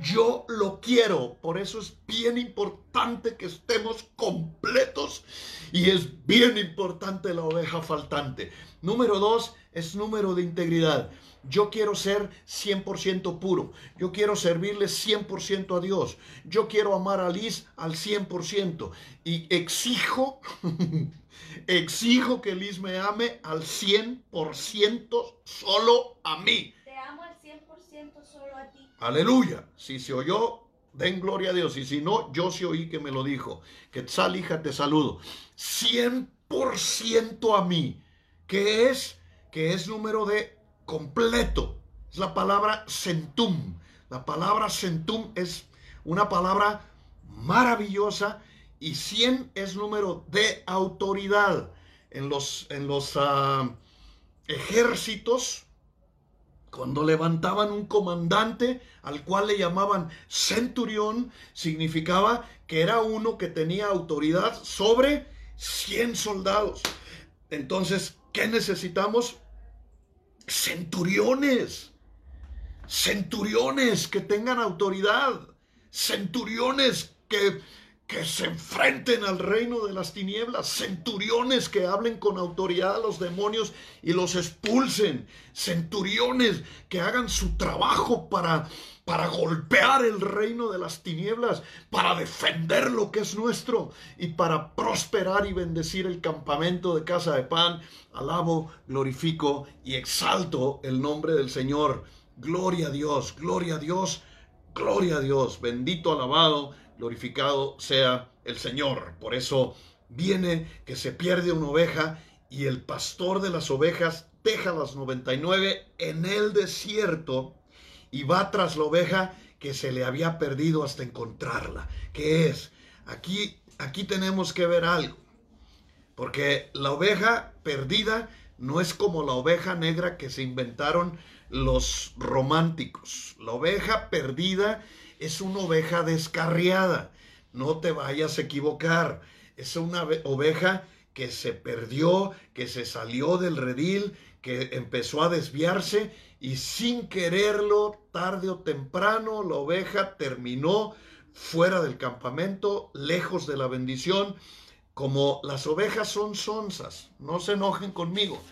Yo lo quiero. Por eso es bien importante que estemos completos y es bien importante la oveja faltante. Número dos es número de integridad. Yo quiero ser 100% puro. Yo quiero servirle 100% a Dios. Yo quiero amar a Liz al 100%. Y exijo, exijo que Liz me ame al 100% solo a mí. Te amo al 100% solo a ti. Aleluya. Si se oyó, den gloria a Dios. Y si no, yo sí oí que me lo dijo. Que sal, hija, te saludo. 100% a mí. Que es, que es número de completo. Es la palabra centum. La palabra centum es una palabra maravillosa y 100 es número de autoridad. En los, en los ah, ejércitos, cuando levantaban un comandante al cual le llamaban centurión, significaba que era uno que tenía autoridad sobre 100 soldados. Entonces, ¿qué necesitamos? centuriones, centuriones que tengan autoridad, centuriones que, que se enfrenten al reino de las tinieblas, centuriones que hablen con autoridad a los demonios y los expulsen, centuriones que hagan su trabajo para para golpear el reino de las tinieblas, para defender lo que es nuestro y para prosperar y bendecir el campamento de casa de pan. Alabo, glorifico y exalto el nombre del Señor. Gloria a Dios, gloria a Dios, gloria a Dios. Bendito, alabado, glorificado sea el Señor. Por eso viene que se pierde una oveja y el pastor de las ovejas deja las 99 en el desierto y va tras la oveja que se le había perdido hasta encontrarla. ¿Qué es? Aquí, aquí tenemos que ver algo. Porque la oveja perdida no es como la oveja negra que se inventaron los románticos. La oveja perdida es una oveja descarriada. No te vayas a equivocar. Es una oveja que se perdió, que se salió del redil, que empezó a desviarse y sin quererlo, tarde o temprano, la oveja terminó fuera del campamento, lejos de la bendición. Como las ovejas son sonzas, no se enojen conmigo.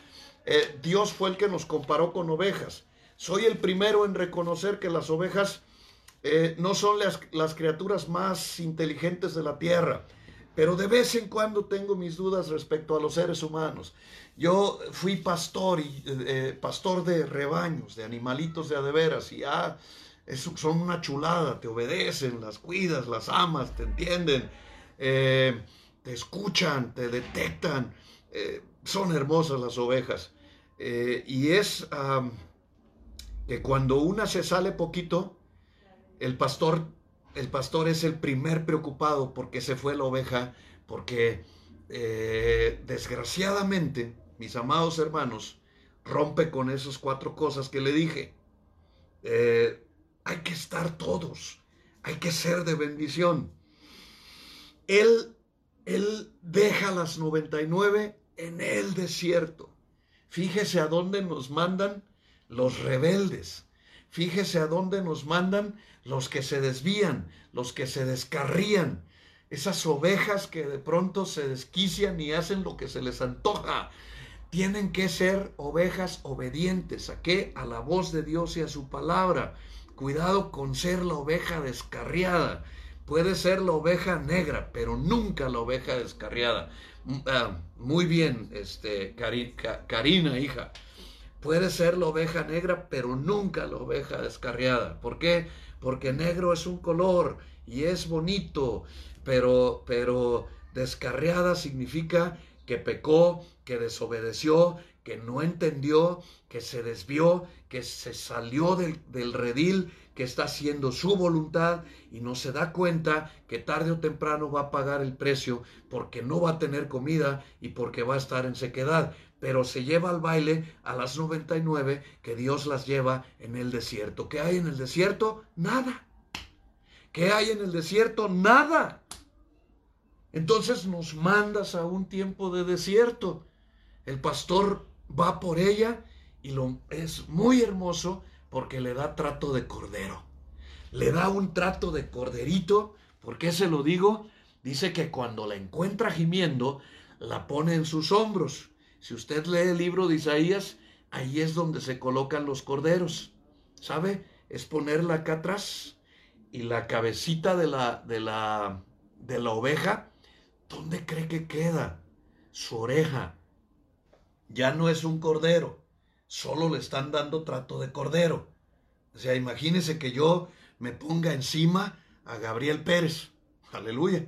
Eh, Dios fue el que nos comparó con ovejas. Soy el primero en reconocer que las ovejas eh, no son las, las criaturas más inteligentes de la tierra pero de vez en cuando tengo mis dudas respecto a los seres humanos. Yo fui pastor y eh, pastor de rebaños, de animalitos de adeveras y ah, son una chulada, te obedecen, las cuidas, las amas, te entienden, eh, te escuchan, te detectan, son hermosas las ovejas. y es que cuando una se sale poquito, el pastor, el pastor es el primer preocupado porque se fue la oveja, porque desgraciadamente mis amados hermanos, rompe con esas cuatro cosas que le dije. Eh, hay que estar todos, hay que ser de bendición. Él, él deja las 99 en el desierto. Fíjese a dónde nos mandan los rebeldes. Fíjese a dónde nos mandan los que se desvían, los que se descarrían, esas ovejas que de pronto se desquician y hacen lo que se les antoja, tienen que ser ovejas obedientes. ¿A qué? A la voz de Dios y a su palabra. Cuidado con ser la oveja descarriada. Puede ser la oveja negra, pero nunca la oveja descarriada. Mm, ah, muy bien, este, Karina, hija. Puede ser la oveja negra, pero nunca la oveja descarriada. ¿Por qué? Porque negro es un color y es bonito, pero, pero descarriada significa que pecó, que desobedeció, que no entendió, que se desvió, que se salió del, del, redil, que está haciendo su voluntad y no se da cuenta que tarde o temprano va a pagar el precio porque no va a tener comida y porque va a estar en sequedad. Pero se lleva al baile a las 99 que Dios las lleva en el desierto. ¿Qué hay en el desierto? Nada. ¿Qué hay en el desierto? Nada. Entonces nos mandas a un tiempo de desierto. El pastor va por ella y lo, es muy hermoso porque le da trato de cordero. Le da un trato de corderito. ¿Por qué se lo digo? Dice que cuando la encuentra gimiendo, la pone en sus hombros. Si usted lee el libro de Isaías, ahí es donde se colocan los corderos. ¿Sabe? Es ponerla acá atrás y la cabecita de la, de la, de la oveja ¿dónde cree que queda? Su oreja. Ya no es un cordero, solo le están dando trato de cordero. O sea, imagínese que yo me ponga encima a Gabriel Pérez. Aleluya.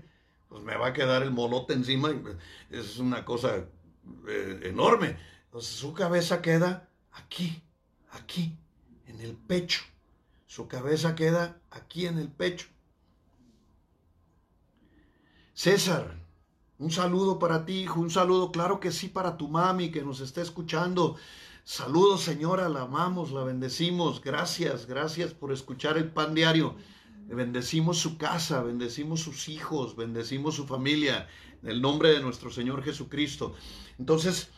Pues me va a quedar el molote encima. Es una cosa eh, enorme. Su cabeza queda aquí, aquí, en el pecho. Su cabeza queda aquí en el pecho. César, un saludo para ti, hijo. Un saludo, claro que sí, para tu mami que nos está escuchando. Saludos, señora. La amamos, la bendecimos. Gracias, gracias por escuchar el pan diario. Bendecimos su casa, bendecimos sus hijos, bendecimos su familia. En el nombre de nuestro Señor Jesucristo. Entonces,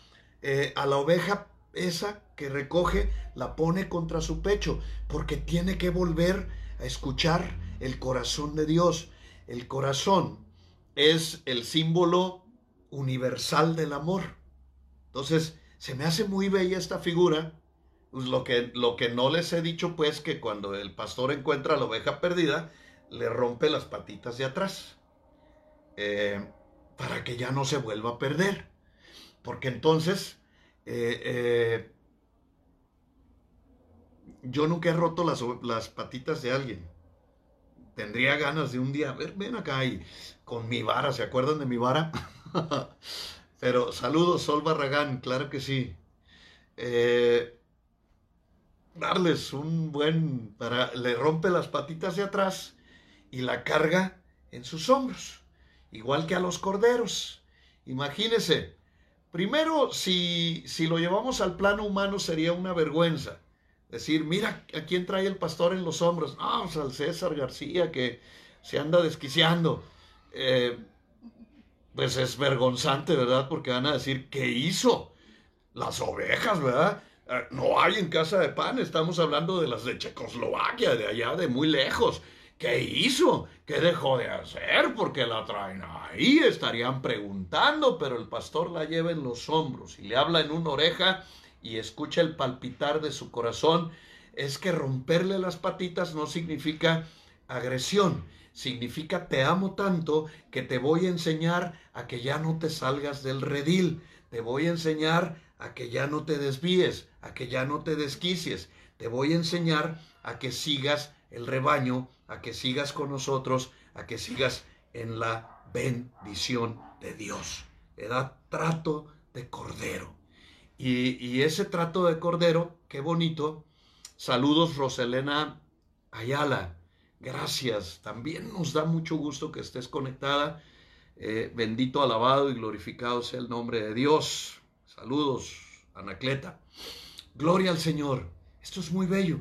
eh, a la oveja esa que recoge, la pone contra su pecho, porque tiene que volver a escuchar el corazón de Dios. El corazón es el símbolo universal del amor. Entonces, se me hace muy bella esta figura. Pues lo, que, lo que no les he dicho, pues, que cuando el pastor encuentra a la oveja perdida, le rompe las patitas de atrás. Eh, para que ya no se vuelva a perder. Porque entonces, eh, eh, yo nunca he roto las, patitas de alguien tendría ganas de un día, ver, ven acá y con mi vara, ¿se acuerdan de mi vara? Pero saludos, Sol Barragán, claro que sí. Eh, darles un buen, para, le rompe las patitas de atrás y la carga en sus hombros, igual que a los corderos. Imagínese, primero, si, si lo llevamos al plano humano sería una vergüenza decir, mira a quién trae el pastor en los hombros. No, pues al César García que se anda desquiciando. Eh, pues es vergonzante, ¿verdad? Porque van a decir, ¿qué hizo? Las ovejas, ¿verdad? Eh, no hay en casa de pan, estamos hablando de las de Checoslovaquia, de allá, de muy lejos. ¿Qué hizo? ¿Qué dejó de hacer? Porque la traen ahí, estarían preguntando, pero el pastor la lleva en los hombros y le habla en una oreja y escucha el palpitar de su corazón, es que romperle las patitas no significa agresión, significa te amo tanto que te voy a enseñar a que ya no te salgas del redil, te voy a enseñar a que ya no te desvíes, a que ya no te desquicies, te voy a enseñar a que sigas el rebaño, a que sigas con nosotros, a que sigas en la bendición de Dios. Le da trato de cordero. Y, y ese trato de cordero, qué bonito. Saludos Roselena Ayala. Gracias. También nos da mucho gusto que estés conectada. Eh, bendito, alabado y glorificado sea el nombre de Dios. Saludos, Anacleta. Gloria al Señor. Esto es muy bello.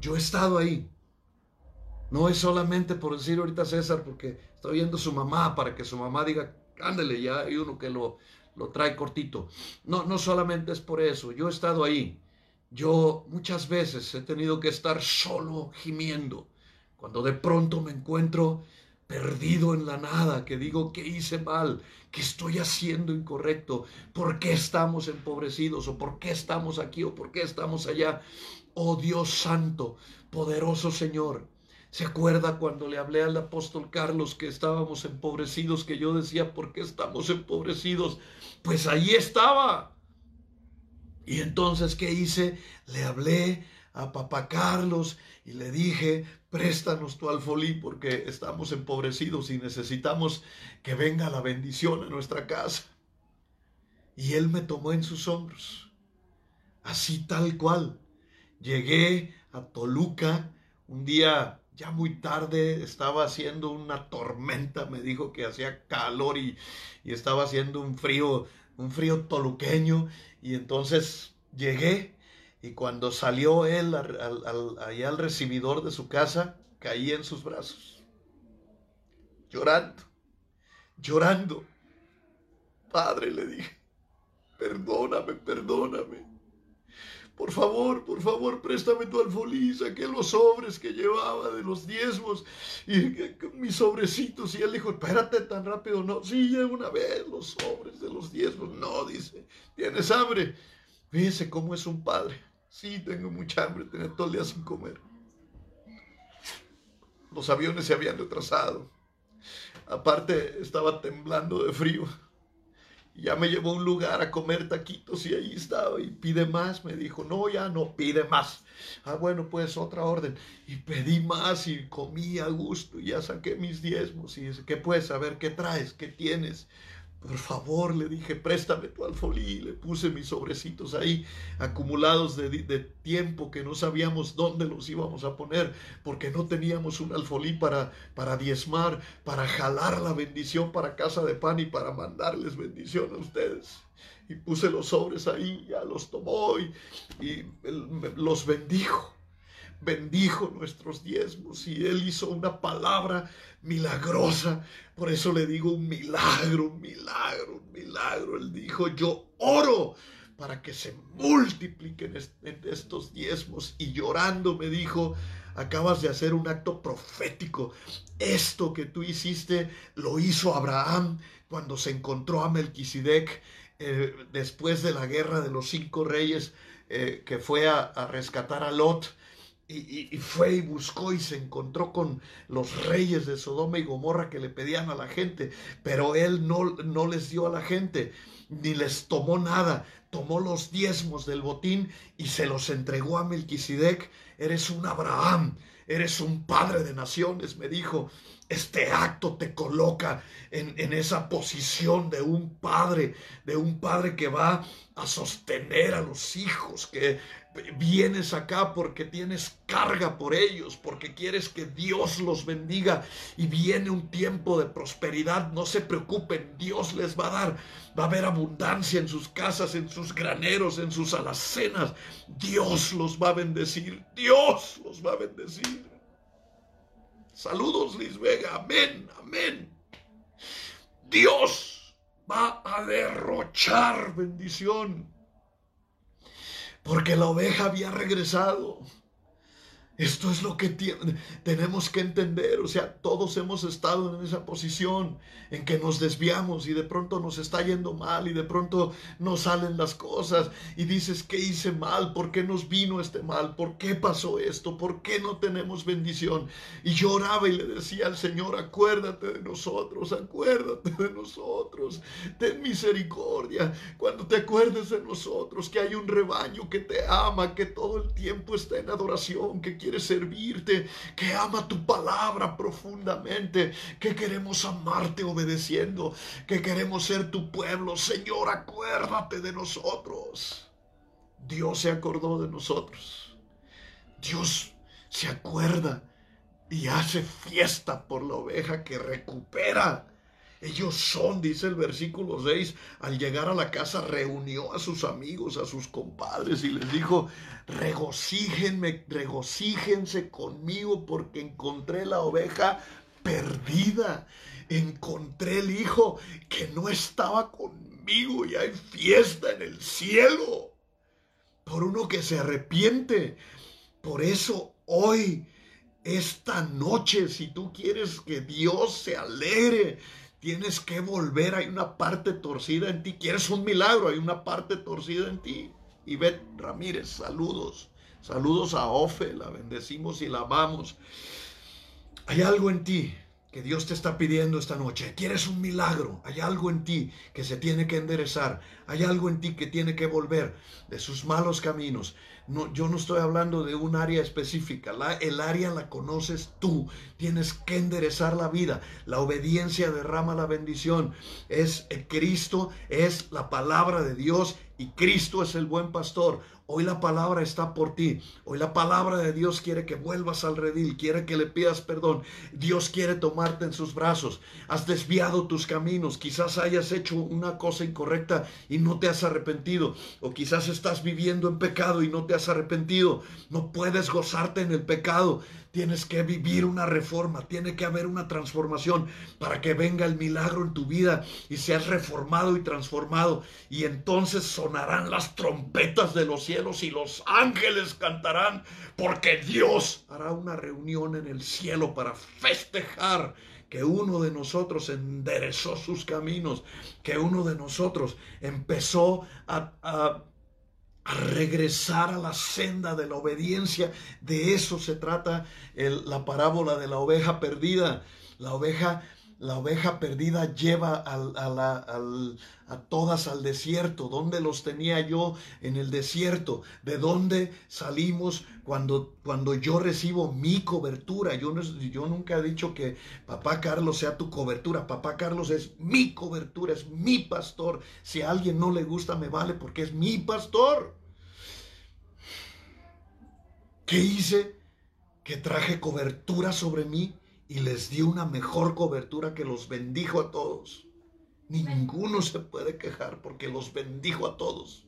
Yo he estado ahí. No es solamente por decir ahorita César, porque está viendo su mamá, para que su mamá diga, ándale, ya hay uno que lo, lo trae cortito. No, no solamente es por eso. Yo he estado ahí. Yo muchas veces he tenido que estar solo gimiendo. Cuando de pronto me encuentro perdido en la nada, que digo que hice mal, que estoy haciendo incorrecto, por qué estamos empobrecidos o por qué estamos aquí o por qué estamos allá. Oh Dios santo, poderoso Señor. ¿Se acuerda cuando le hablé al apóstol Carlos que estábamos empobrecidos, que yo decía, ¿por qué estamos empobrecidos? Pues ahí estaba. Y entonces, ¿qué hice? Le hablé a papá Carlos y le dije, préstanos tu alfolí porque estamos empobrecidos y necesitamos que venga la bendición a nuestra casa. Y él me tomó en sus hombros, así tal cual. Llegué a Toluca un día ya muy tarde, estaba haciendo una tormenta, me dijo que hacía calor y, y estaba haciendo un frío, un frío toluqueño. Y entonces llegué y cuando salió él allá al recibidor de su casa, caí en sus brazos, llorando, llorando. Padre, le dije, perdóname, perdóname. Por favor, por favor, préstame tu alfolí, saqué los sobres que llevaba de los diezmos y mis sobrecitos. Y él dijo, espérate tan rápido, no, sí, una vez los sobres de los diezmos. No, dice, ¿tienes hambre? Fíjese cómo es un padre. Sí, tengo mucha hambre, tengo todo el día sin comer. Los aviones se habían retrasado. Aparte, estaba temblando de frío. Ya me llevó a un lugar a comer taquitos y ahí estaba. Y pide más. Me dijo, no, ya no, pide más. Ah, bueno, pues otra orden. Y pedí más y comí a gusto. Y ya saqué mis diezmos. Y dice, ¿qué puedes saber? ¿Qué traes? ¿Qué tienes? Por favor, le dije, préstame tu alfolí. Le puse mis sobrecitos ahí, acumulados de, tiempo que no sabíamos dónde los íbamos a poner, porque no teníamos un alfolí para, para diezmar, para jalar la bendición para casa de pan y para mandarles bendición a ustedes. Y puse los sobres ahí, ya los tomó y, y los bendijo bendijo nuestros diezmos y Él hizo una palabra milagrosa. Por eso le digo un milagro, un milagro, un milagro. Él dijo, yo oro para que se multipliquen estos diezmos. Y llorando me dijo, acabas de hacer un acto profético. Esto que tú hiciste lo hizo Abraham cuando se encontró a Melquisedec eh, después de la guerra de los cinco reyes eh, que fue a, a rescatar a Lot y, fue y buscó y se encontró con los reyes de Sodoma y Gomorra que le pedían a la gente, pero él no, no les dio a la gente, ni les tomó nada, tomó los diezmos del botín y se los entregó a Melquisedec. Eres un Abraham, eres un padre de naciones, me dijo. Este acto te coloca en, en, esa posición de un padre, de un padre que va a sostener a los hijos, que vienes acá porque tienes carga por ellos, porque quieres que Dios los bendiga y viene un tiempo de prosperidad, no se preocupen, Dios les va a dar, va a haber abundancia en sus casas, en sus graneros, en sus alacenas, Dios los va a bendecir, Dios los va a bendecir. Saludos Liz Vega, amén, amén. Dios va a derrochar bendición porque la oveja había regresado. Esto es lo que tenemos que entender. O sea, todos hemos estado en esa posición en que nos desviamos y de pronto nos está yendo mal y de pronto nos salen las cosas y dices, ¿qué hice mal? ¿Por qué nos vino este mal? ¿Por qué pasó esto? ¿Por qué no tenemos bendición? Y lloraba y le decía al Señor, acuérdate de nosotros, acuérdate de nosotros, ten misericordia. Cuando te acuerdes de nosotros, que hay un rebaño que te ama, que todo el tiempo está en adoración, que quiere servirte, que ama tu palabra profundamente, que queremos amarte obedeciendo, que queremos ser tu pueblo. Señor, acuérdate de nosotros. Dios se acordó de nosotros. Dios se acuerda y hace fiesta por la oveja que recupera ellos son, dice el versículo 6, al llegar a la casa reunió a sus amigos, a sus compadres y les dijo, regocíjenme, regocíjense conmigo porque encontré la oveja perdida. Encontré el hijo que no estaba conmigo y hay fiesta en el cielo por uno que se arrepiente. Por eso hoy, esta noche, si tú quieres que Dios se alegre, Tienes que volver, hay una parte torcida en ti. Quieres un milagro, hay una parte torcida en ti. Y ve, Ramírez, saludos. Saludos a Ofe, la bendecimos y la amamos. Hay algo en ti que Dios te está pidiendo esta noche. Quieres un milagro. Hay algo en ti que se tiene que enderezar. Hay algo en ti que tiene que volver de sus malos caminos. No, yo no estoy hablando de un área específica. El área la conoces tú. Tienes que enderezar la vida. La obediencia derrama la bendición. Es el Cristo, es la palabra de Dios y Cristo es el buen pastor. Hoy la palabra está por ti. Hoy la palabra de Dios quiere que vuelvas al redil, quiere que le pidas perdón. Dios quiere tomarte en sus brazos. Has desviado tus caminos. Quizás hayas hecho una cosa incorrecta y no te has arrepentido. O quizás estás viviendo en pecado y no te has arrepentido. No puedes gozarte en el pecado. Tienes que vivir una reforma, tiene que haber una transformación para que venga el milagro en tu vida y seas reformado y transformado. Y entonces sonarán las trompetas de los cielos y los ángeles cantarán porque Dios hará una reunión en el cielo para festejar que uno de nosotros enderezó sus caminos, que uno de nosotros empezó a, a a regresar a la senda de la obediencia. De eso se trata la parábola de la oveja perdida. La oveja, la oveja perdida lleva a todas al desierto. ¿Dónde los tenía yo? En el desierto. ¿De dónde salimos cuando, cuando yo recibo mi cobertura? Yo, yo nunca he dicho que papá Carlos sea tu cobertura. Papá Carlos es mi cobertura, es mi pastor. Si a alguien no le gusta, me vale porque es mi pastor. ¿Qué hice? Que traje cobertura sobre mí y les di una mejor cobertura que los bendijo a todos. Ninguno se puede quejar porque los bendijo a todos.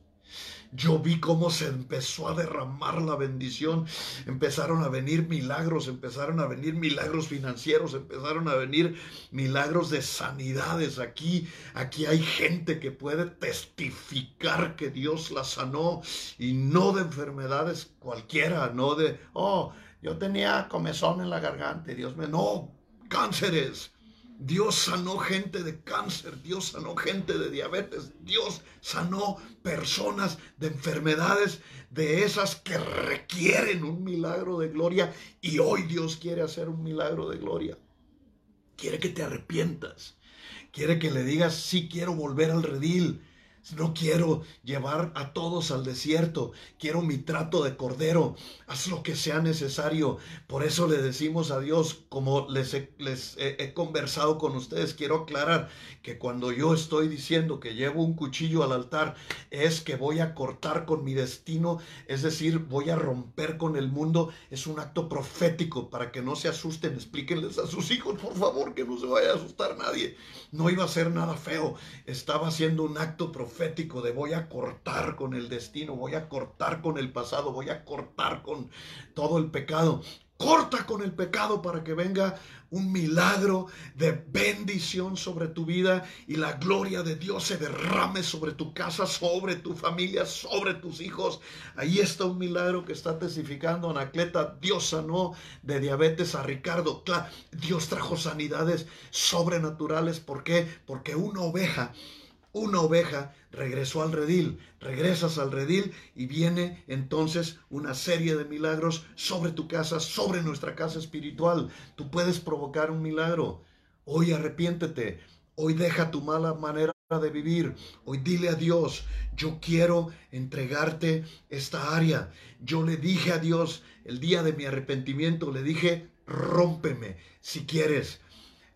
Yo vi cómo se empezó a derramar la bendición, empezaron a venir milagros, empezaron a venir milagros financieros, empezaron a venir milagros de sanidades. Aquí, aquí hay gente que puede testificar que Dios la sanó y no de enfermedades cualquiera, no de, oh, yo tenía comezón en la garganta, Dios me, no, cánceres, Dios sanó gente de cáncer, Dios sanó gente de diabetes, Dios sanó personas de enfermedades, de esas que requieren un milagro de gloria y hoy Dios quiere hacer un milagro de gloria. Quiere que te arrepientas, quiere que le digas, sí quiero volver al redil, no quiero llevar a todos al desierto. Quiero mi trato de cordero. Haz lo que sea necesario. Por eso le decimos a Dios, como les, he, conversado con ustedes, quiero aclarar que cuando yo estoy diciendo que llevo un cuchillo al altar, es que voy a cortar con mi destino, es decir, voy a romper con el mundo. Es un acto profético para que no se asusten. Explíquenles a sus hijos, por favor, que no se vaya a asustar nadie. No iba a ser nada feo. Estaba haciendo un acto profético de voy a cortar con el destino, voy a cortar con el pasado, voy a cortar con todo el pecado. Corta con el pecado para que venga un milagro de bendición sobre tu vida y la gloria de Dios se derrame sobre tu casa, sobre tu familia, sobre tus hijos. Ahí está un milagro que está testificando Anacleta. Dios sanó de diabetes a Ricardo. Dios trajo sanidades sobrenaturales. ¿Por qué? Porque una oveja una oveja regresó al redil, regresas al redil y viene entonces una serie de milagros sobre tu casa, sobre nuestra casa espiritual. Tú puedes provocar un milagro. Hoy arrepiéntete, hoy deja tu mala manera de vivir. Hoy dile a Dios, yo quiero entregarte esta área. Yo le dije a Dios el día de mi arrepentimiento, le dije, rómpeme si quieres.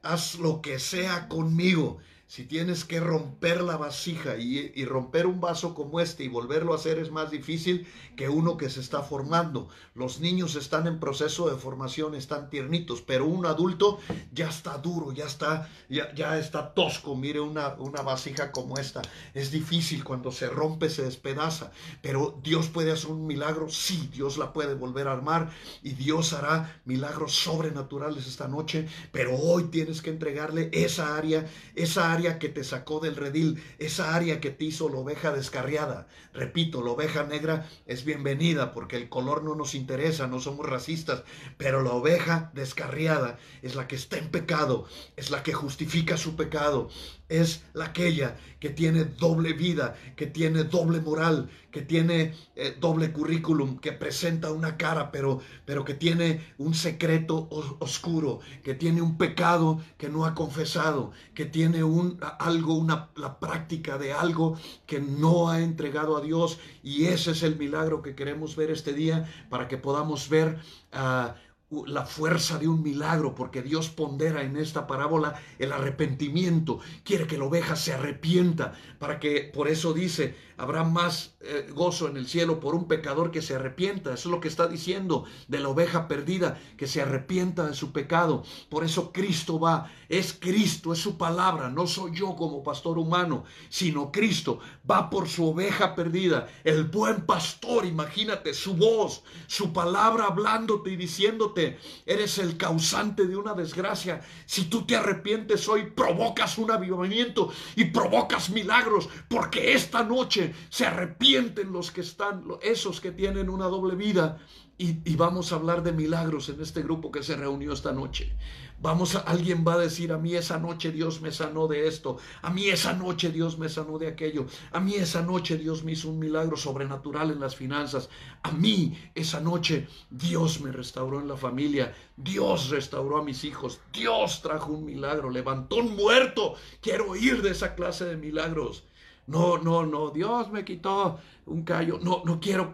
Haz lo que sea conmigo si tienes que romper la vasija y, romper un vaso como este y volverlo a hacer es más difícil que uno que se está formando. Los niños están en proceso de formación, están tiernitos, pero un adulto ya está duro, ya está, ya, ya está tosco. Mire una, una vasija como esta. Es difícil cuando se rompe, se despedaza, pero Dios puede hacer un milagro. Sí, Dios la puede volver a armar y Dios hará milagros sobrenaturales esta noche, pero hoy tienes que entregarle esa área, esa área que te sacó del redil, esa área que te hizo la oveja descarriada. Repito, la oveja negra es bienvenida porque el color no nos interesa, no somos racistas, pero la oveja descarriada es la que está en pecado, es la que justifica su pecado, es la aquella que tiene doble vida, que tiene doble moral, que tiene eh, doble currículum, que presenta una cara, pero, pero que tiene un secreto oscuro, que tiene un pecado que no ha confesado, que tiene un, algo, una, la práctica de algo que no ha entregado a Dios. Y ese es el milagro que queremos ver este día para que podamos ver a la fuerza de un milagro, porque Dios pondera en esta parábola el arrepentimiento, quiere que la oveja se arrepienta, para que, por eso dice, habrá más eh, gozo en el cielo por un pecador que se arrepienta. Eso es lo que está diciendo de la oveja perdida, que se arrepienta de su pecado. Por eso Cristo va, es Cristo, es su palabra, no soy yo como pastor humano, sino Cristo va por su oveja perdida. El buen pastor, imagínate su voz, su palabra hablándote y diciéndote, eres el causante de una desgracia. Si tú te arrepientes hoy, provocas un avivamiento y provocas milagros, porque esta noche se arrepienten los que están, esos que tienen una doble vida. Y, vamos a hablar de milagros en este grupo que se reunió esta noche. Vamos a, alguien va a decir, a mí esa noche Dios me sanó de esto, a mí esa noche Dios me sanó de aquello, a mí esa noche Dios me hizo un milagro sobrenatural en las finanzas, a mí esa noche Dios me restauró en la familia, Dios restauró a mis hijos, Dios trajo un milagro, levantó un muerto, quiero ir de esa clase de milagros. No, no, no, Dios me quitó un callo. No, no quiero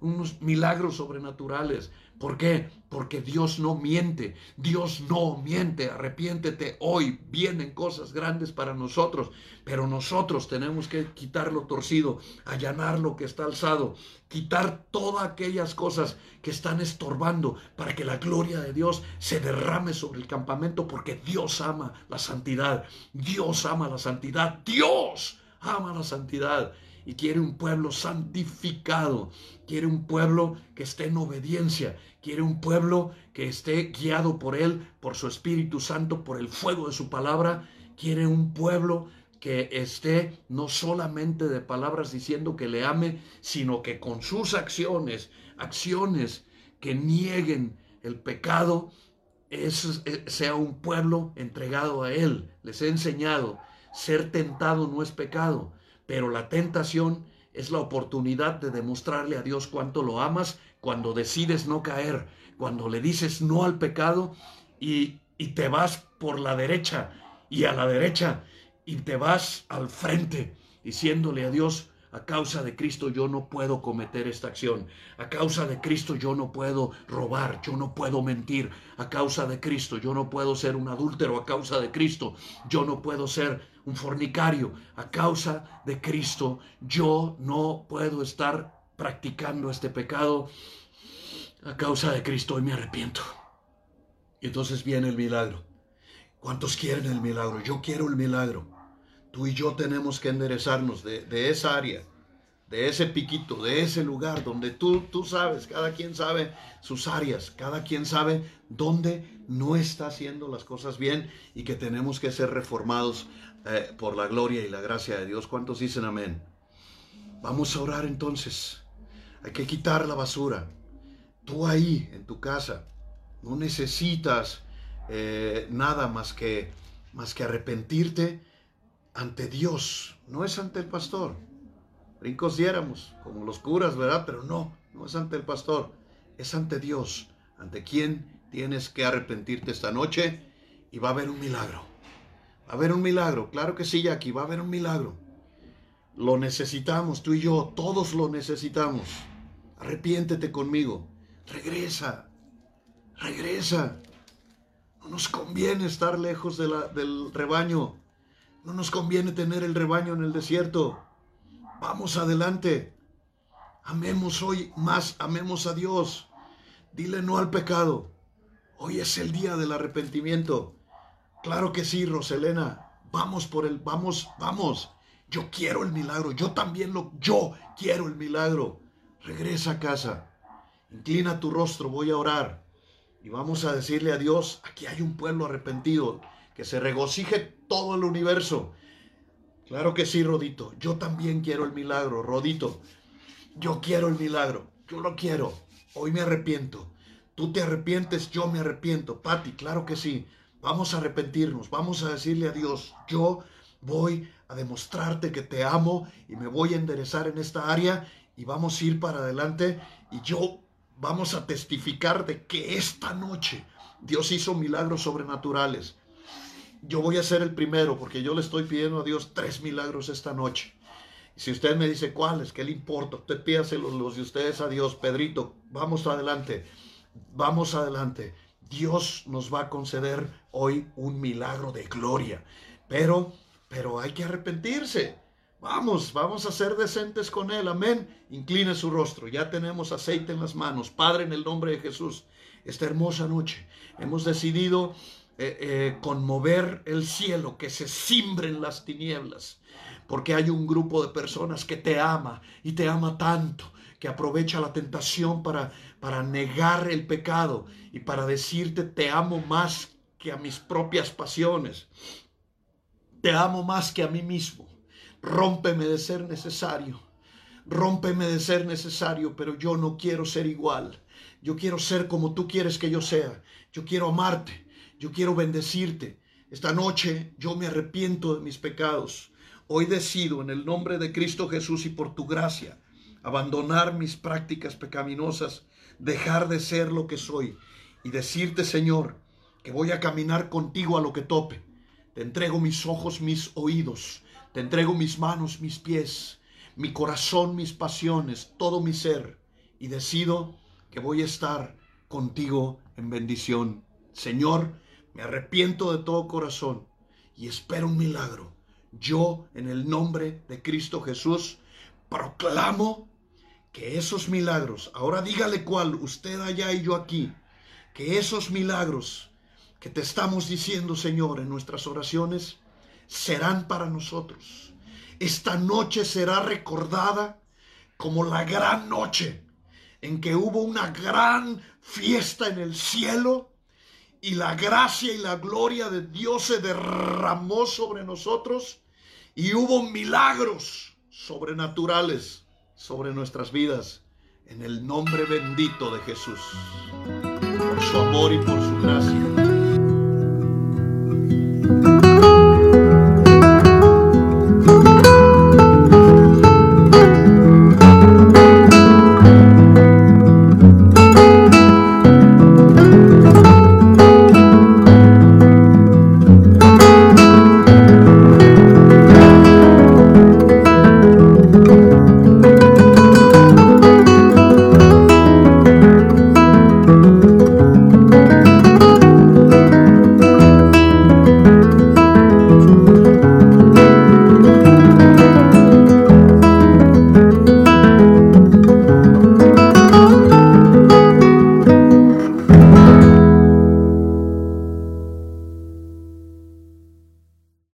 unos milagros sobrenaturales. ¿Por qué? Porque Dios no miente. Dios no miente. Arrepiéntete hoy. Vienen cosas grandes para nosotros. Pero nosotros tenemos que quitar lo torcido, allanar lo que está alzado, quitar todas aquellas cosas que están estorbando para que la gloria de Dios se derrame sobre el campamento. Porque Dios ama la santidad. Dios ama la santidad. Dios ama la santidad y quiere un pueblo santificado, quiere un pueblo que esté en obediencia, quiere un pueblo que esté guiado por Él, por su Espíritu Santo, por el fuego de su palabra, quiere un pueblo que esté no solamente de palabras diciendo que le ame, sino que con sus acciones, acciones que nieguen el pecado, es, sea un pueblo entregado a Él. Les he enseñado ser tentado no es pecado, pero la tentación es la oportunidad de demostrarle a Dios cuánto lo amas cuando decides no caer, cuando le dices no al pecado y, y te vas por la derecha y a la derecha y te vas al frente diciéndole a Dios, a causa de Cristo yo no puedo cometer esta acción. A causa de Cristo yo no puedo robar, yo no puedo mentir. A causa de Cristo yo no puedo ser un adúltero. A causa de Cristo yo no puedo ser un fornicario. A causa de Cristo yo no puedo estar practicando este pecado. A causa de Cristo hoy me arrepiento. Y entonces viene el milagro. ¿Cuántos quieren el milagro? Yo quiero el milagro. Tú y yo tenemos que enderezarnos de, esa área, de ese piquito, de ese lugar donde tú, tú sabes, cada quien sabe sus áreas, cada quien sabe dónde no está haciendo las cosas bien y que tenemos que ser reformados eh, por la gloria y la gracia de Dios. ¿Cuántos dicen amén? Vamos a orar entonces. Hay que quitar la basura. Tú ahí, en tu casa, no necesitas eh, nada más que, más que arrepentirte ante Dios. No es ante el pastor. Brincos diéramos, como los curas, ¿verdad? Pero no, no es ante el pastor. Es ante Dios, ante quien tienes que arrepentirte esta noche y va a haber un milagro. Va a haber un milagro. Claro que sí, Jackie, va a haber un milagro. Lo necesitamos, tú y yo, todos lo necesitamos. Arrepiéntete conmigo. Regresa. Regresa. No nos conviene estar lejos del rebaño. No nos conviene tener el rebaño en el desierto. Vamos adelante. Amemos hoy más, amemos a Dios. Dile no al pecado. Hoy es el día del arrepentimiento. Claro que sí, Roselena. Vamos por el, vamos, vamos. Yo quiero el milagro. Yo también lo, yo quiero el milagro. Regresa a casa. Inclina tu rostro. Voy a orar. Y vamos a decirle a Dios, aquí hay un pueblo arrepentido. Que se regocije todo el universo. Claro que sí, Rodito. Yo también quiero el milagro, Rodito. Yo quiero el milagro. Yo lo quiero. Hoy me arrepiento. Tú te arrepientes, yo me arrepiento. Pati, claro que sí. Vamos a arrepentirnos. Vamos a decirle a Dios, yo voy a demostrarte que te amo y me voy a enderezar en esta área y vamos a ir para adelante y yo vamos a testificar de que esta noche Dios hizo milagros sobrenaturales. Yo voy a ser el primero porque yo le estoy pidiendo a Dios tres milagros esta noche. Y si usted me dice cuáles, ¿qué le importa? Usted pídase los de ustedes a Dios. Pedrito, vamos adelante. Vamos adelante. Dios nos va a conceder hoy un milagro de gloria. Pero, pero hay que arrepentirse. Vamos, vamos a ser decentes con Él. Amén. Incline su rostro. Ya tenemos aceite en las manos. Padre, en el nombre de Jesús, esta hermosa noche hemos decidido eh, eh, conmover el cielo, que se cimbren las tinieblas, porque hay un grupo de personas que te ama y te ama tanto, que aprovecha la tentación para, para negar el pecado y para decirte te amo más que a mis propias pasiones, te amo más que a mí mismo, rómpeme de ser necesario. Rómpeme de ser necesario, pero yo no quiero ser igual. Yo quiero ser como tú quieres que yo sea. Yo quiero amarte. Yo quiero bendecirte. Esta noche yo me arrepiento de mis pecados. Hoy decido en el nombre de Cristo Jesús y por tu gracia abandonar mis prácticas pecaminosas, dejar de ser lo que soy y decirte, Señor, que voy a caminar contigo a lo que tope. Te entrego mis ojos, mis oídos, te entrego mis manos, mis pies, mi corazón, mis pasiones, todo mi ser y decido que voy a estar contigo en bendición. Señor, me arrepiento de todo corazón y espero un milagro. Yo, en el nombre de Cristo Jesús, proclamo que esos milagros, ahora dígale cuál, usted allá y yo aquí, que esos milagros que te estamos diciendo, Señor, en nuestras oraciones, serán para nosotros. Esta noche será recordada como la gran noche en que hubo una gran fiesta en el cielo y la gracia y la gloria de Dios se derramó sobre nosotros y hubo milagros sobrenaturales sobre nuestras vidas en el nombre bendito de Jesús, por su amor y por su gracia.